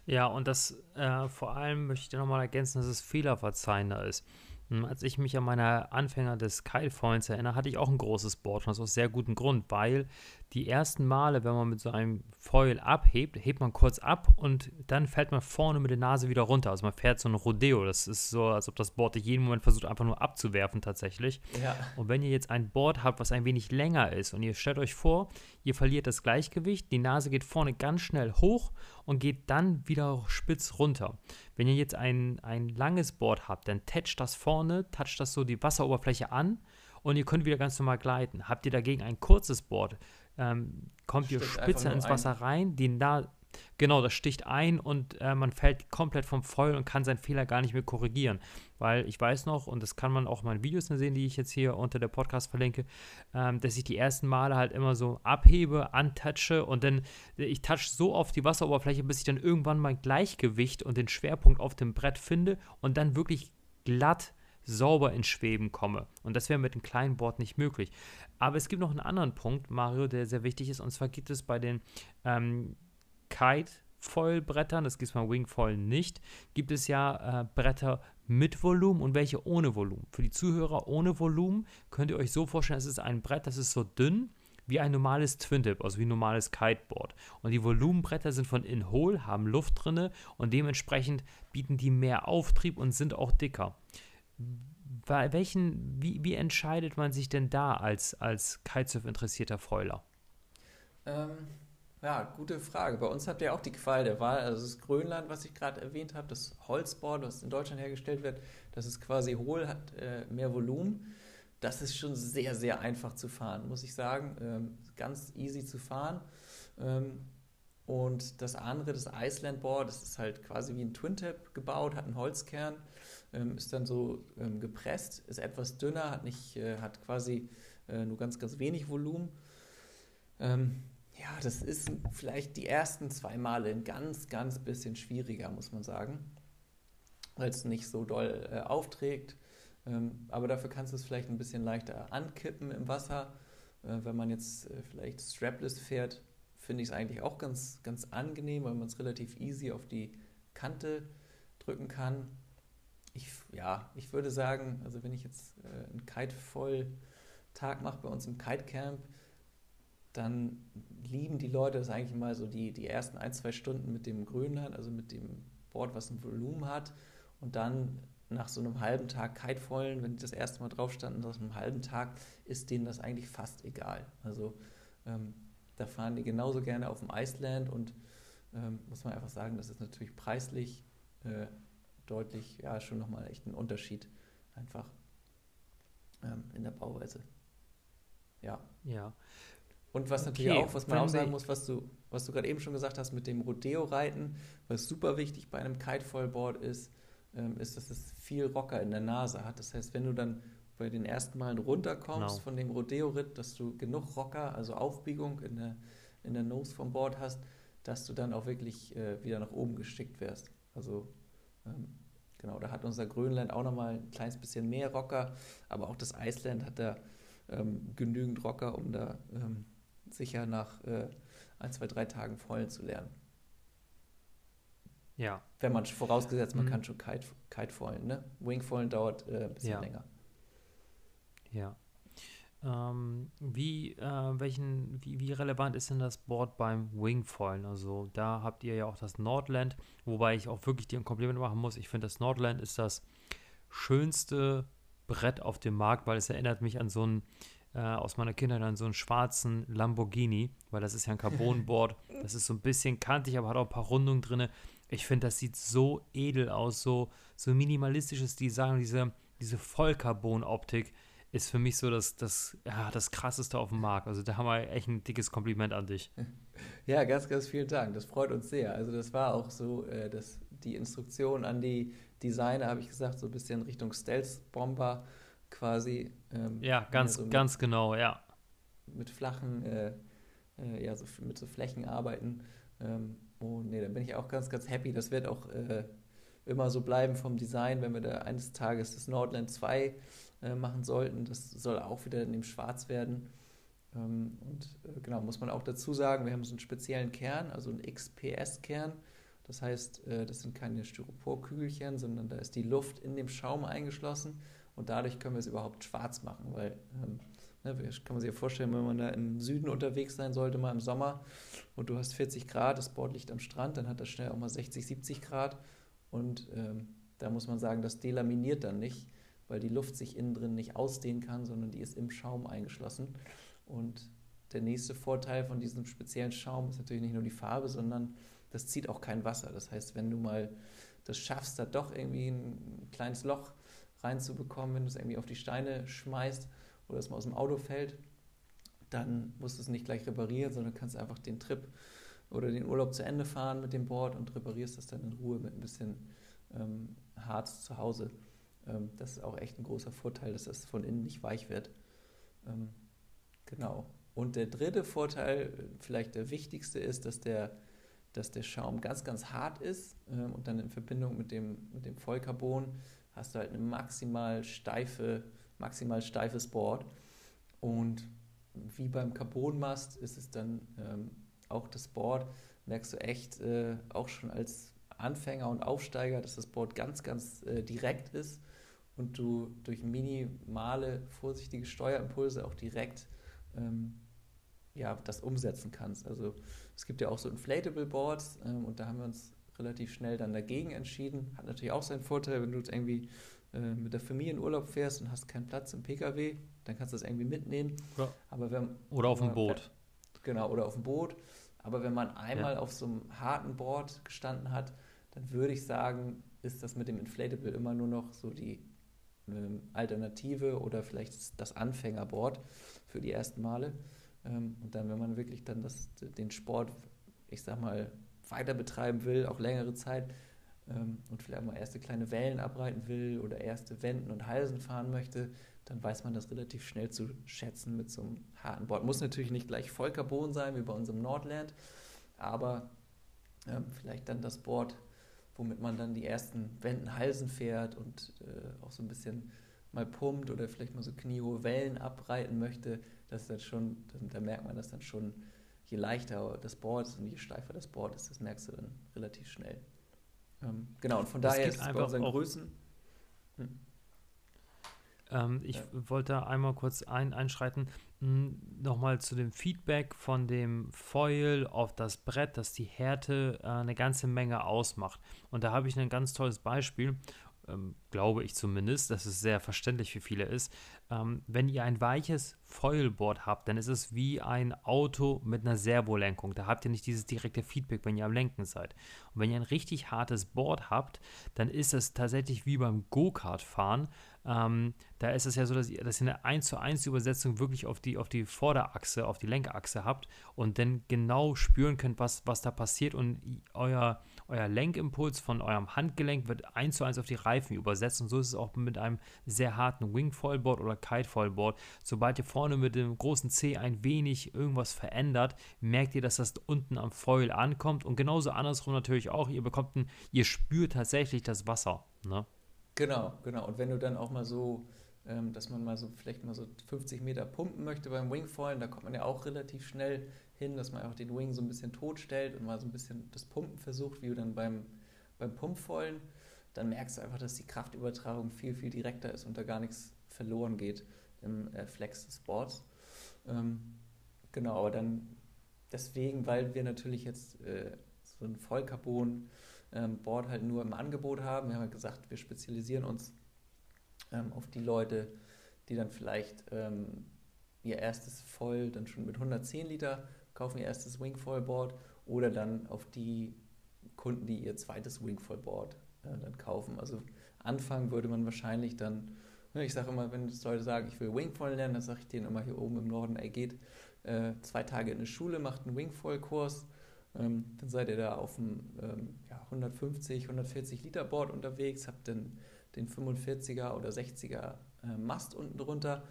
S1: Ja, und das äh, vor allem möchte ich nochmal ergänzen, dass es fehlerverzeihender ist. Hm, als ich mich an meine Anfänger des Kitefoils erinnere, hatte ich auch ein großes Board und das aus sehr gutem Grund, weil die ersten Male, wenn man mit so einem Foil abhebt, hebt man kurz ab und dann fällt man vorne mit der Nase wieder runter. Also man fährt so ein Rodeo. Das ist so, als ob das Board dich jeden Moment versucht, einfach nur abzuwerfen tatsächlich. Ja. Und wenn ihr jetzt ein Board habt, was ein wenig länger ist und ihr stellt euch vor, ihr verliert das Gleichgewicht, die Nase geht vorne ganz schnell hoch und geht dann wieder spitz runter. Wenn ihr jetzt ein, ein langes Board habt, dann toucht das vorne, toucht das so die Wasseroberfläche an und ihr könnt wieder ganz normal gleiten. Habt ihr dagegen ein kurzes Board, ähm, kommt ihr spitze ins Wasser ein. rein, die da, genau, das sticht ein und äh, man fällt komplett vom Foil und kann seinen Fehler gar nicht mehr korrigieren. Weil ich weiß noch, und das kann man auch in meinen Videos sehen, die ich jetzt hier unter der Podcast verlinke, ähm, dass ich die ersten Male halt immer so abhebe, antatsche und dann, ich touch so oft die Wasseroberfläche, bis ich dann irgendwann mein Gleichgewicht und den Schwerpunkt auf dem Brett finde und dann wirklich glatt sauber ins Schweben komme. Und das wäre mit einem kleinen Board nicht möglich. Aber es gibt noch einen anderen Punkt, Mario, der sehr wichtig ist. Und zwar gibt es bei den ähm, Kite Foil-Brettern, das gibt es beim Wingfoil nicht, gibt es ja äh, Bretter mit Volumen und welche ohne Volumen. Für die Zuhörer ohne Volumen könnt ihr euch so vorstellen, es ist ein Brett, das ist so dünn wie ein normales Twin-Tip, also wie ein normales Kiteboard. Und die Volumenbretter sind von innen hohl, haben Luft drinne und dementsprechend bieten die mehr Auftrieb und sind auch dicker bei welchen, wie, wie entscheidet man sich denn da als, als Kitesurf-interessierter Foiler?
S2: Ähm, ja, gute Frage. Bei uns habt ihr auch die Qual der Wahl. Also das Grönland, was ich gerade erwähnt habe, das Holzboard, was in Deutschland hergestellt wird, das ist quasi hohl, hat äh, mehr Volumen. Das ist schon sehr, sehr einfach zu fahren, muss ich sagen. Ähm, ganz easy zu fahren. Ähm, und das andere, das Iceland Board, das ist halt quasi wie ein Twin-Tip gebaut, hat einen Holzkern ähm, ist dann so ähm, gepresst, ist etwas dünner, hat, nicht, äh, hat quasi äh, nur ganz, ganz wenig Volumen. Ähm, ja, das ist vielleicht die ersten zwei Male ein ganz, ganz bisschen schwieriger, muss man sagen, weil es nicht so doll äh, aufträgt. Ähm, aber dafür kannst du es vielleicht ein bisschen leichter ankippen im Wasser. Äh, wenn man jetzt äh, vielleicht strapless fährt, finde ich es eigentlich auch ganz, ganz angenehm, weil man es relativ easy auf die Kante drücken kann. Ich, ja, ich würde sagen, also wenn ich jetzt äh, einen Kite-Voll-Tag mache bei uns im Kite-Camp, dann lieben die Leute das eigentlich mal so die, die ersten ein, zwei Stunden mit dem Grönland, also mit dem Board, was ein Volumen hat. Und dann nach so einem halben Tag Kitevollen, wenn die das erste Mal drauf standen, nach einem halben Tag, ist denen das eigentlich fast egal. Also ähm, da fahren die genauso gerne auf dem Iceland und ähm, muss man einfach sagen, das ist natürlich preislich äh, deutlich, ja, schon nochmal echt ein Unterschied einfach ähm, in der Bauweise. Ja.
S1: Ja.
S2: Und was natürlich okay, auch, was man auch sagen muss, was du, was du gerade eben schon gesagt hast mit dem Rodeo-Reiten, was super wichtig bei einem Kite-Vollboard ist, ähm, ist, dass es viel Rocker in der Nase hat. Das heißt, wenn du dann bei den ersten Malen runterkommst genau. von dem Rodeo-Ritt, dass du genug Rocker, also Aufbiegung in der, in der Nose vom Board hast, dass du dann auch wirklich äh, wieder nach oben gestickt wirst. Also ähm, genau, da hat unser Grönland auch nochmal ein kleines bisschen mehr Rocker, aber auch das Island hat da ähm, genügend Rocker, um da ähm, sicher nach äh, ein, zwei, drei Tagen vollen zu lernen.
S1: Ja.
S2: Wenn man vorausgesetzt, man mhm. kann schon Kite, Kite vollen, ne? Wing vollen dauert äh, ein bisschen
S1: ja.
S2: länger.
S1: Ja. Ähm, wie, äh, welchen, wie, wie, relevant ist denn das Board beim Wingfallen? Also da habt ihr ja auch das Nordland, wobei ich auch wirklich dir ein Kompliment machen muss. Ich finde, das Nordland ist das schönste Brett auf dem Markt, weil es erinnert mich an so ein, äh, aus meiner Kindheit an so einen schwarzen Lamborghini, weil das ist ja ein Carbonboard. das ist so ein bisschen kantig, aber hat auch ein paar Rundungen drin. Ich finde, das sieht so edel aus, so, so minimalistisches Design, diese, diese Vollcarbon-Optik ist für mich so das, das, ja, das krasseste auf dem Markt. Also da haben wir echt ein dickes Kompliment an dich.
S2: Ja, ganz, ganz vielen Dank. Das freut uns sehr. Also das war auch so, äh, dass die Instruktion an die Designer, habe ich gesagt, so ein bisschen Richtung Stealth-Bomber quasi.
S1: Ähm, ja, ganz, so mit, ganz genau, ja.
S2: Mit flachen, äh, äh, ja, so mit so Flächen arbeiten. Ähm, oh, nee, da bin ich auch ganz, ganz happy. Das wird auch äh, immer so bleiben vom Design, wenn wir da eines Tages das Nordland 2 äh, machen sollten. Das soll auch wieder in dem Schwarz werden. Ähm, und äh, genau, muss man auch dazu sagen, wir haben so einen speziellen Kern, also einen XPS-Kern. Das heißt, äh, das sind keine Styroporkügelchen, sondern da ist die Luft in dem Schaum eingeschlossen und dadurch können wir es überhaupt schwarz machen, weil ähm, ne, kann man sich ja vorstellen, wenn man da im Süden unterwegs sein sollte, mal im Sommer und du hast 40 Grad, das Board liegt am Strand, dann hat das schnell auch mal 60, 70 Grad und ähm, da muss man sagen, das delaminiert dann nicht weil die Luft sich innen drin nicht ausdehnen kann, sondern die ist im Schaum eingeschlossen. Und der nächste Vorteil von diesem speziellen Schaum ist natürlich nicht nur die Farbe, sondern das zieht auch kein Wasser. Das heißt, wenn du mal das schaffst, da doch irgendwie ein kleines Loch reinzubekommen, wenn du es irgendwie auf die Steine schmeißt oder es mal aus dem Auto fällt, dann musst du es nicht gleich reparieren, sondern kannst einfach den Trip oder den Urlaub zu Ende fahren mit dem Board und reparierst das dann in Ruhe mit ein bisschen ähm, Harz zu Hause. Ähm, das ist auch echt ein großer Vorteil, dass das von innen nicht weich wird. Ähm, genau. Und der dritte Vorteil, vielleicht der wichtigste, ist, dass der, dass der Schaum ganz, ganz hart ist ähm, und dann in Verbindung mit dem, mit dem Vollcarbon hast du halt eine maximal steife, maximal steifes Board. Und wie beim Carbonmast ist es dann ähm, auch das Board, merkst du echt äh, auch schon als Anfänger und Aufsteiger, dass das Board ganz, ganz äh, direkt ist und du durch minimale, vorsichtige Steuerimpulse auch direkt ähm, ja, das umsetzen kannst. Also es gibt ja auch so Inflatable Boards ähm, und da haben wir uns relativ schnell dann dagegen entschieden. Hat natürlich auch seinen Vorteil, wenn du jetzt irgendwie äh, mit der Familie in Urlaub fährst und hast keinen Platz im Pkw, dann kannst du das irgendwie mitnehmen.
S1: Ja.
S2: Aber wenn,
S1: oder auf dem Boot.
S2: Genau, oder auf dem Boot. Aber wenn man einmal ja. auf so einem harten Board gestanden hat, dann würde ich sagen, ist das mit dem Inflatable immer nur noch so die Alternative oder vielleicht das Anfängerboard für die ersten Male. Ähm, und dann, wenn man wirklich dann das, den Sport, ich sag mal, weiter betreiben will, auch längere Zeit ähm, und vielleicht mal erste kleine Wellen abreiten will oder erste Wenden und Halsen fahren möchte, dann weiß man das relativ schnell zu schätzen mit so einem harten Board. Muss natürlich nicht gleich Vollcarbon sein wie bei unserem Nordland, aber ähm, vielleicht dann das Board, womit man dann die ersten Wänden Halsen fährt und äh, auch so ein bisschen mal pumpt oder vielleicht mal so kniehohe Wellen abreiten möchte, das ist dann schon, da merkt man das dann schon, je leichter das Board ist und je steifer das Board ist, das merkst du dann relativ schnell. Ähm, genau, und von daher ist es bei unseren Größen.
S1: Hm. Ähm, ich ja. wollte einmal kurz ein, einschreiten. Hm, nochmal zu dem Feedback von dem Foil auf das Brett, dass die Härte äh, eine ganze Menge ausmacht. Und da habe ich ein ganz tolles Beispiel ähm, glaube ich zumindest, dass es sehr verständlich für viele ist. Ähm, wenn ihr ein weiches Foilboard habt, dann ist es wie ein Auto mit einer Servolenkung. Da habt ihr nicht dieses direkte Feedback, wenn ihr am Lenken seid. Und wenn ihr ein richtig hartes Board habt, dann ist es tatsächlich wie beim Go-Kart-Fahren. Ähm, da ist es ja so, dass ihr, dass ihr eine 1 zu 1 Übersetzung wirklich auf die, auf die Vorderachse, auf die Lenkachse habt und dann genau spüren könnt, was, was da passiert und euer, euer Lenkimpuls von eurem Handgelenk wird 1 zu 1 auf die Reifen übersetzt und so ist es auch mit einem sehr harten Wing-Foilboard oder Kite-Foilboard. Sobald ihr vorne mit dem großen C ein wenig irgendwas verändert, merkt ihr, dass das unten am Foil ankommt und genauso andersrum natürlich auch, ihr bekommt ein, ihr spürt tatsächlich das Wasser. Ne?
S2: Genau, genau. Und wenn du dann auch mal so, ähm, dass man mal so vielleicht mal so 50 Meter pumpen möchte beim Wingfoilen, da kommt man ja auch relativ schnell hin, dass man auch den Wing so ein bisschen tot stellt und mal so ein bisschen das Pumpen versucht, wie du dann beim, beim Pumpfoilen, dann merkst du einfach, dass die Kraftübertragung viel, viel direkter ist und da gar nichts verloren geht im äh, Flex des Boards. Ähm, genau, aber dann deswegen, weil wir natürlich jetzt äh, so ein Vollcarbon ähm, Board halt nur im Angebot haben. Wir haben ja gesagt, wir spezialisieren uns ähm, auf die Leute, die dann vielleicht ähm, ihr erstes Voll dann schon mit 110 Liter kaufen, ihr erstes Wingfoil Board oder dann auf die Kunden, die ihr zweites Wingfoil Board äh, dann kaufen. Also anfangen würde man wahrscheinlich dann, ne, ich sage immer, wenn Leute sagen, ich will Wingfoil lernen, dann sage ich denen immer hier oben im Norden, ey, geht äh, zwei Tage in eine Schule, macht einen Wingfoil-Kurs, ähm, dann seid ihr da auf dem ähm, ja, 150, 140 Liter Board unterwegs, habt dann den 45er oder 60er äh, Mast unten drunter.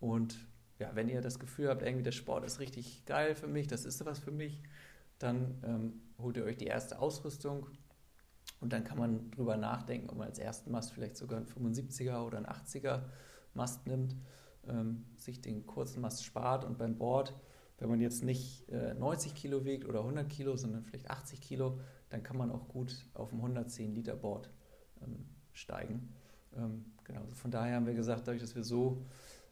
S2: Und ja, wenn ihr das Gefühl habt, irgendwie der Sport ist richtig geil für mich, das ist was für mich, dann ähm, holt ihr euch die erste Ausrüstung. Und dann kann man drüber nachdenken, ob man als ersten Mast vielleicht sogar einen 75er oder einen 80er Mast nimmt, ähm, sich den kurzen Mast spart und beim Board wenn man jetzt nicht äh, 90 Kilo wiegt oder 100 Kilo, sondern vielleicht 80 Kilo, dann kann man auch gut auf dem 110 Liter Board ähm, steigen. Ähm, genau, also von daher haben wir gesagt, dadurch, dass wir so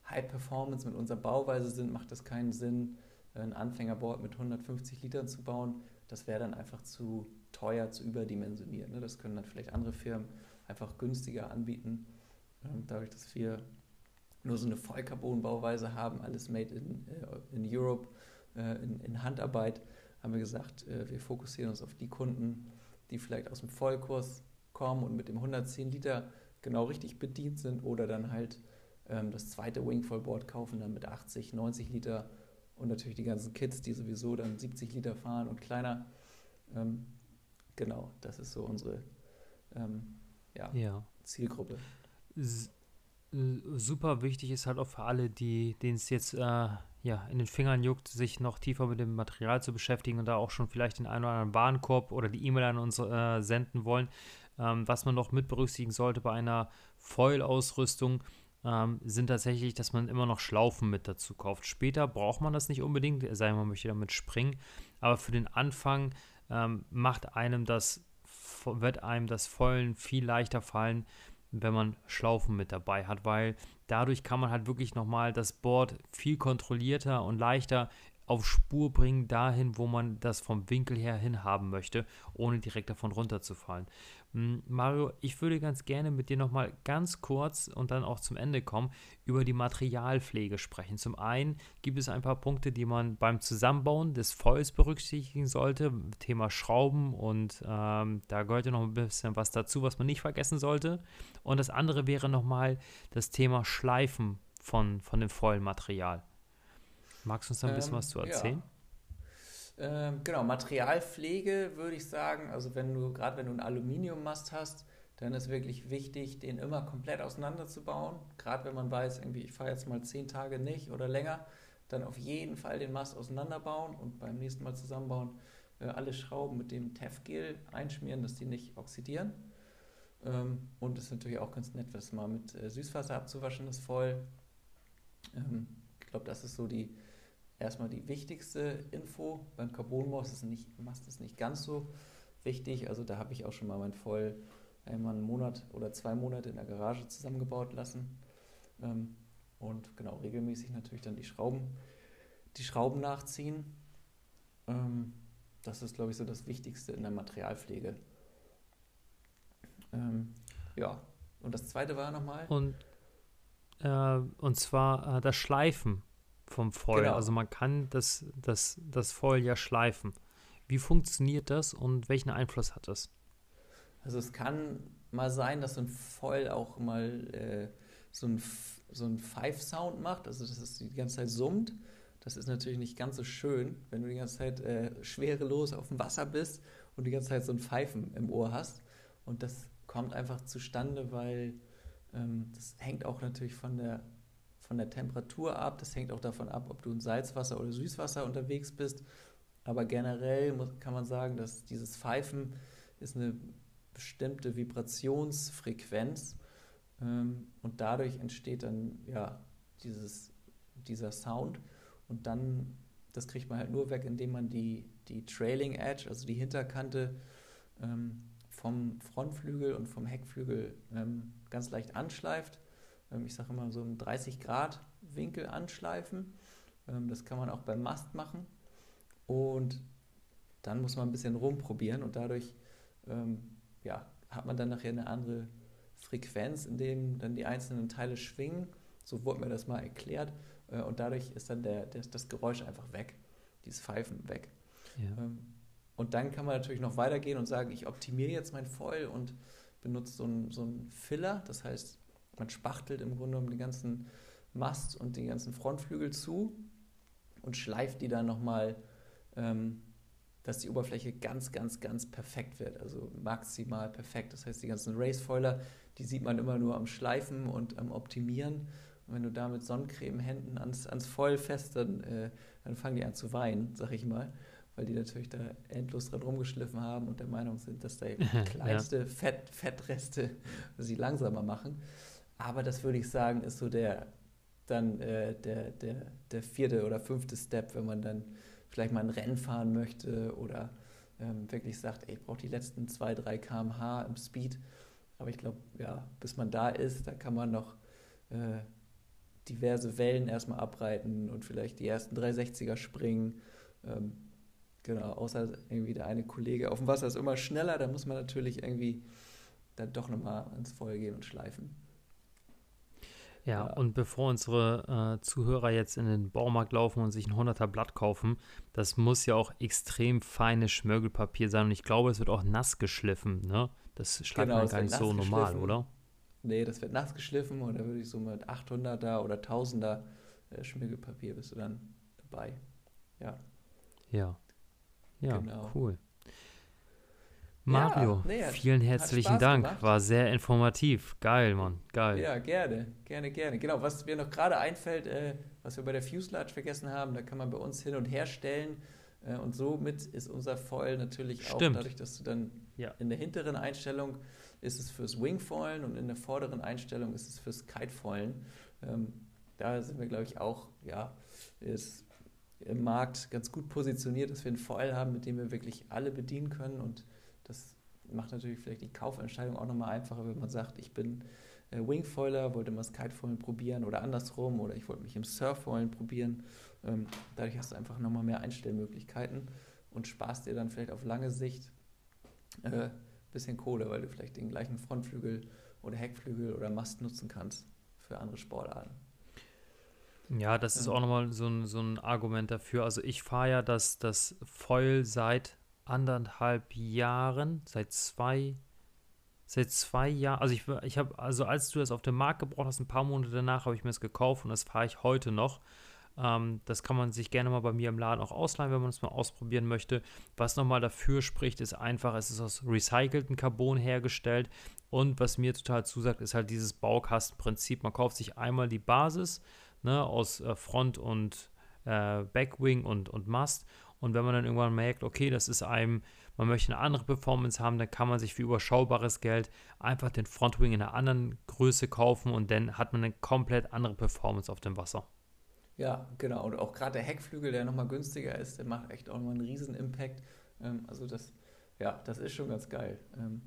S2: High Performance mit unserer Bauweise sind, macht das keinen Sinn, ein Anfängerboard mit 150 Litern zu bauen. Das wäre dann einfach zu teuer, zu überdimensioniert. Ne? Das können dann vielleicht andere Firmen einfach günstiger anbieten. Ähm, dadurch, dass wir nur so eine Vollcarbon-Bauweise haben, alles made in, äh, in Europe, äh, in, in, Handarbeit, haben wir gesagt, äh, wir fokussieren uns auf die Kunden, die vielleicht aus dem Vollkurs kommen und mit dem 110 Liter genau richtig bedient sind oder dann halt ähm, das zweite Wingfoil-Board kaufen, dann mit 80, 90 Liter und natürlich die ganzen Kids, die sowieso dann 70 Liter fahren und kleiner. Ähm, genau, das ist so unsere ähm, ja, ja. Zielgruppe.
S1: S super wichtig ist halt auch für alle, die, denen es jetzt äh, ja, in den Fingern juckt, sich noch tiefer mit dem Material zu beschäftigen und da auch schon vielleicht den einen oder anderen Warenkorb oder die E-Mail an uns äh, senden wollen. Ähm, was man noch mit berücksichtigen sollte bei einer Foil-Ausrüstung, ähm, sind tatsächlich, dass man immer noch Schlaufen mit dazu kauft. Später braucht man das nicht unbedingt, sei man möchte damit springen, aber für den Anfang ähm, macht einem das, wird einem das Foilen viel leichter fallen, wenn man Schlaufen mit dabei hat, weil dadurch kann man halt wirklich nochmal das Board viel kontrollierter und leichter auf Spur bringen, dahin, wo man das vom Winkel her hinhaben möchte, ohne direkt davon runterzufallen. Hm, Mario, ich würde ganz gerne mit dir nochmal ganz kurz und dann auch zum Ende kommen, über die Materialpflege sprechen. Zum einen gibt es ein paar Punkte, die man beim Zusammenbauen des Foils berücksichtigen sollte. Thema Schrauben und ähm, da gehört ja noch ein bisschen was dazu, was man nicht vergessen sollte. Und das andere wäre nochmal das Thema Schleifen von, von dem Foil-Material. Magst du uns da ein bisschen ähm, was zu erzählen?
S2: Ja. Ähm, genau, Materialpflege würde ich sagen, also wenn du, gerade wenn du einen Aluminiummast hast, dann ist wirklich wichtig, den immer komplett auseinanderzubauen. Gerade wenn man weiß, irgendwie, ich fahre jetzt mal zehn Tage nicht oder länger, dann auf jeden Fall den Mast auseinanderbauen und beim nächsten Mal zusammenbauen äh, alle Schrauben mit dem Tefgel einschmieren, dass die nicht oxidieren. Ähm, und es ist natürlich auch ganz nett, das mal mit äh, Süßwasser abzuwaschen, das voll. Ähm, ich glaube, das ist so die erstmal die wichtigste Info. Beim Carbonmast ist nicht, Mast ist nicht ganz so wichtig. Also da habe ich auch schon mal mein Voll einmal einen Monat oder zwei Monate in der Garage zusammengebaut lassen. Ähm, und genau, regelmäßig natürlich dann die Schrauben, die Schrauben nachziehen. Ähm, das ist, glaube ich, so das Wichtigste in der Materialpflege. Ähm, ja, und das zweite war nochmal.
S1: Und, äh, und zwar äh, das Schleifen vom Foil. Genau. Also man kann das, das, das Foil ja schleifen. Wie funktioniert das und welchen Einfluss hat das?
S2: Also es kann mal sein, dass so ein Foil auch mal äh, so ein, so ein Five-Sound macht, also dass es die ganze Zeit summt. Das ist natürlich nicht ganz so schön, wenn du die ganze Zeit äh, schwerelos auf dem Wasser bist und die ganze Zeit so ein Pfeifen im Ohr hast. Und das kommt einfach zustande, weil ähm, das hängt auch natürlich von der, von der Temperatur ab. Das hängt auch davon ab, ob du in Salzwasser oder Süßwasser unterwegs bist. Aber generell muss, kann man sagen, dass dieses Pfeifen ist eine bestimmte Vibrationsfrequenz ähm, und dadurch entsteht dann ja dieses, dieser Sound und dann, das kriegt man halt nur weg, indem man die, die Trailing Edge, also die Hinterkante ähm, vom Frontflügel und vom Heckflügel ähm, ganz leicht anschleift. Ähm, ich sage immer so einen 30 Grad Winkel anschleifen. Ähm, das kann man auch beim Mast machen und dann muss man ein bisschen rumprobieren und dadurch ähm, ja, hat man dann nachher eine andere Frequenz, in dem dann die einzelnen Teile schwingen. So wurde mir das mal erklärt. Äh, und dadurch ist dann der, der, das Geräusch einfach weg, dieses Pfeifen weg. Ja. Und dann kann man natürlich noch weitergehen und sagen, ich optimiere jetzt mein Foil und benutze so einen so Filler. Das heißt, man spachtelt im Grunde um den ganzen Mast und den ganzen Frontflügel zu und schleift die dann nochmal ähm, dass die Oberfläche ganz, ganz, ganz perfekt wird. Also maximal perfekt. Das heißt, die ganzen Racefoiler, die sieht man immer nur am Schleifen und am Optimieren. Und wenn du da mit Sonnencremehänden ans, ans Foil fest, dann, äh, dann fangen die an zu weinen, sag ich mal. Weil die natürlich da endlos dran rumgeschliffen haben und der Meinung sind, dass da kleinste ja. Fett, Fettreste sie langsamer machen. Aber das würde ich sagen, ist so der dann äh, der, der, der vierte oder fünfte Step, wenn man dann vielleicht mal ein Rennen fahren möchte oder ähm, wirklich sagt, ey, ich brauche die letzten 2, 3 km/h im Speed. Aber ich glaube, ja, bis man da ist, da kann man noch äh, diverse Wellen erstmal abreiten und vielleicht die ersten 360er springen. Ähm, genau, außer irgendwie der eine Kollege auf dem Wasser ist immer schneller, da muss man natürlich irgendwie dann doch nochmal ins Feuer gehen und schleifen.
S1: Ja, und bevor unsere äh, Zuhörer jetzt in den Baumarkt laufen und sich ein 100er Blatt kaufen, das muss ja auch extrem feines Schmirgelpapier sein und ich glaube, es wird auch nass geschliffen, ne? Das schreibt genau, man gar nicht so normal, oder?
S2: Nee, das wird nass geschliffen und da würde ich so mit 800er oder 1000er äh, Schmirgelpapier bist du dann dabei. Ja.
S1: Ja. Ja, genau. cool. Mario, ja, nee, vielen herzlichen Dank. Gemacht. War sehr informativ. Geil, Mann. Geil.
S2: Ja, gerne. Gerne, gerne. Genau, was mir noch gerade einfällt, äh, was wir bei der Fuselage vergessen haben, da kann man bei uns hin und her stellen. Äh, und somit ist unser Foil natürlich Stimmt. auch dadurch, dass du dann ja. in der hinteren Einstellung ist es fürs Wingfoilen und in der vorderen Einstellung ist es fürs Kitefoilen. Ähm, da sind wir, glaube ich, auch, ja, ist im Markt ganz gut positioniert, dass wir ein Foil haben, mit dem wir wirklich alle bedienen können und das macht natürlich vielleicht die Kaufentscheidung auch nochmal einfacher, wenn man sagt, ich bin äh, Wingfoiler, wollte mal das Kitefoilen probieren oder andersrum oder ich wollte mich im Surffoilen probieren. Ähm, dadurch hast du einfach nochmal mehr Einstellmöglichkeiten und sparst dir dann vielleicht auf lange Sicht ein äh, bisschen Kohle, weil du vielleicht den gleichen Frontflügel oder Heckflügel oder Mast nutzen kannst für andere Sportarten.
S1: Ja, das ist auch nochmal so ein, so ein Argument dafür. Also ich fahre ja das, das Foil seit anderthalb Jahren, seit zwei, seit zwei Jahren, also ich, ich habe, also als du das auf den Markt gebraucht hast, ein paar Monate danach habe ich mir das gekauft und das fahre ich heute noch. Ähm, das kann man sich gerne mal bei mir im Laden auch ausleihen, wenn man es mal ausprobieren möchte. Was nochmal dafür spricht, ist einfach, es ist aus recyceltem Carbon hergestellt. Und was mir total zusagt, ist halt dieses Baukastenprinzip. Man kauft sich einmal die Basis ne, aus äh, Front und äh, Backwing und, und Mast. Und wenn man dann irgendwann merkt, okay, das ist einem, man möchte eine andere Performance haben, dann kann man sich für überschaubares Geld einfach den Frontwing in einer anderen Größe kaufen und dann hat man eine komplett andere Performance auf dem Wasser.
S2: Ja, genau. Und auch gerade der Heckflügel, der nochmal günstiger ist, der macht echt auch nochmal einen riesen Impact. Ähm, also das, ja, das ist schon ganz geil. Ähm,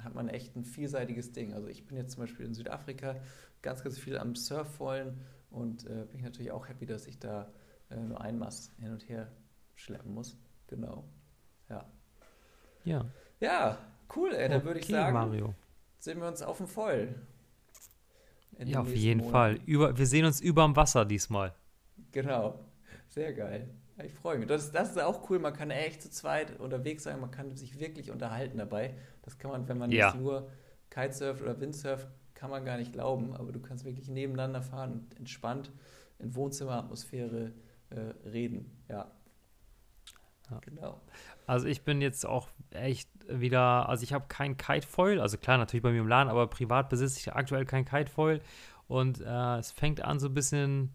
S2: hat man echt ein vielseitiges Ding. Also ich bin jetzt zum Beispiel in Südafrika ganz, ganz viel am Surfvollen und äh, bin ich natürlich auch happy, dass ich da äh, nur ein Mast hin und her schleppen muss. Genau. Ja.
S1: Ja.
S2: Ja, cool, ey. Dann okay, würde ich sagen,
S1: Mario.
S2: sehen wir uns auf dem Foil.
S1: Ja, auf jeden Monaten. Fall. Über, wir sehen uns über dem Wasser diesmal.
S2: Genau. Sehr geil. Ich freue mich. Das, das ist auch cool. Man kann echt zu zweit unterwegs sein. Man kann sich wirklich unterhalten dabei. Das kann man, wenn man ja. nur Kitesurft oder Windsurft, kann man gar nicht glauben. Aber du kannst wirklich nebeneinander fahren und entspannt in Wohnzimmeratmosphäre äh, reden. Ja.
S1: Ja. Genau. Also ich bin jetzt auch echt wieder, also ich habe kein Kitefoil, also klar, natürlich bei mir im Laden, aber privat besitze ich aktuell kein Kitefoil. Und äh, es fängt an so ein bisschen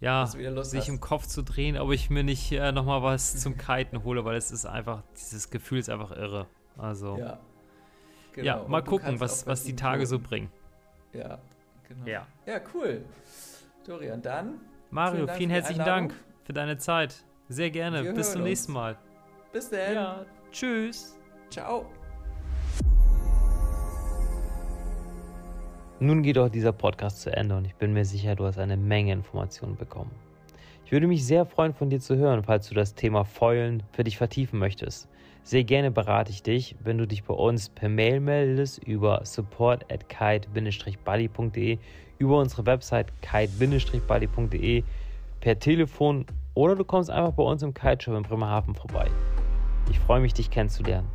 S1: ja, sich hast. im Kopf zu drehen, ob ich mir nicht äh, nochmal was zum Kiten hole, weil es ist einfach, dieses Gefühl ist einfach irre. Also,
S2: ja,
S1: genau. ja mal gucken, was, was die Tage so bringen.
S2: Ja, genau.
S1: Ja,
S2: ja cool. Dorian, dann.
S1: Mario, vielen, vielen herzlichen Dank für deine Zeit. Sehr gerne. Wir Bis zum uns. nächsten Mal.
S2: Bis dann.
S1: Ja, tschüss.
S2: Ciao.
S1: Nun geht auch dieser Podcast zu Ende und ich bin mir sicher, du hast eine Menge Informationen bekommen. Ich würde mich sehr freuen, von dir zu hören, falls du das Thema Fäulen für dich vertiefen möchtest. Sehr gerne berate ich dich, wenn du dich bei uns per Mail meldest über support at kite-buddy.de, über unsere Website kite-buddy.de, per Telefon oder du kommst einfach bei uns im Kiteshop in Bremerhaven vorbei. Ich freue mich, dich kennenzulernen.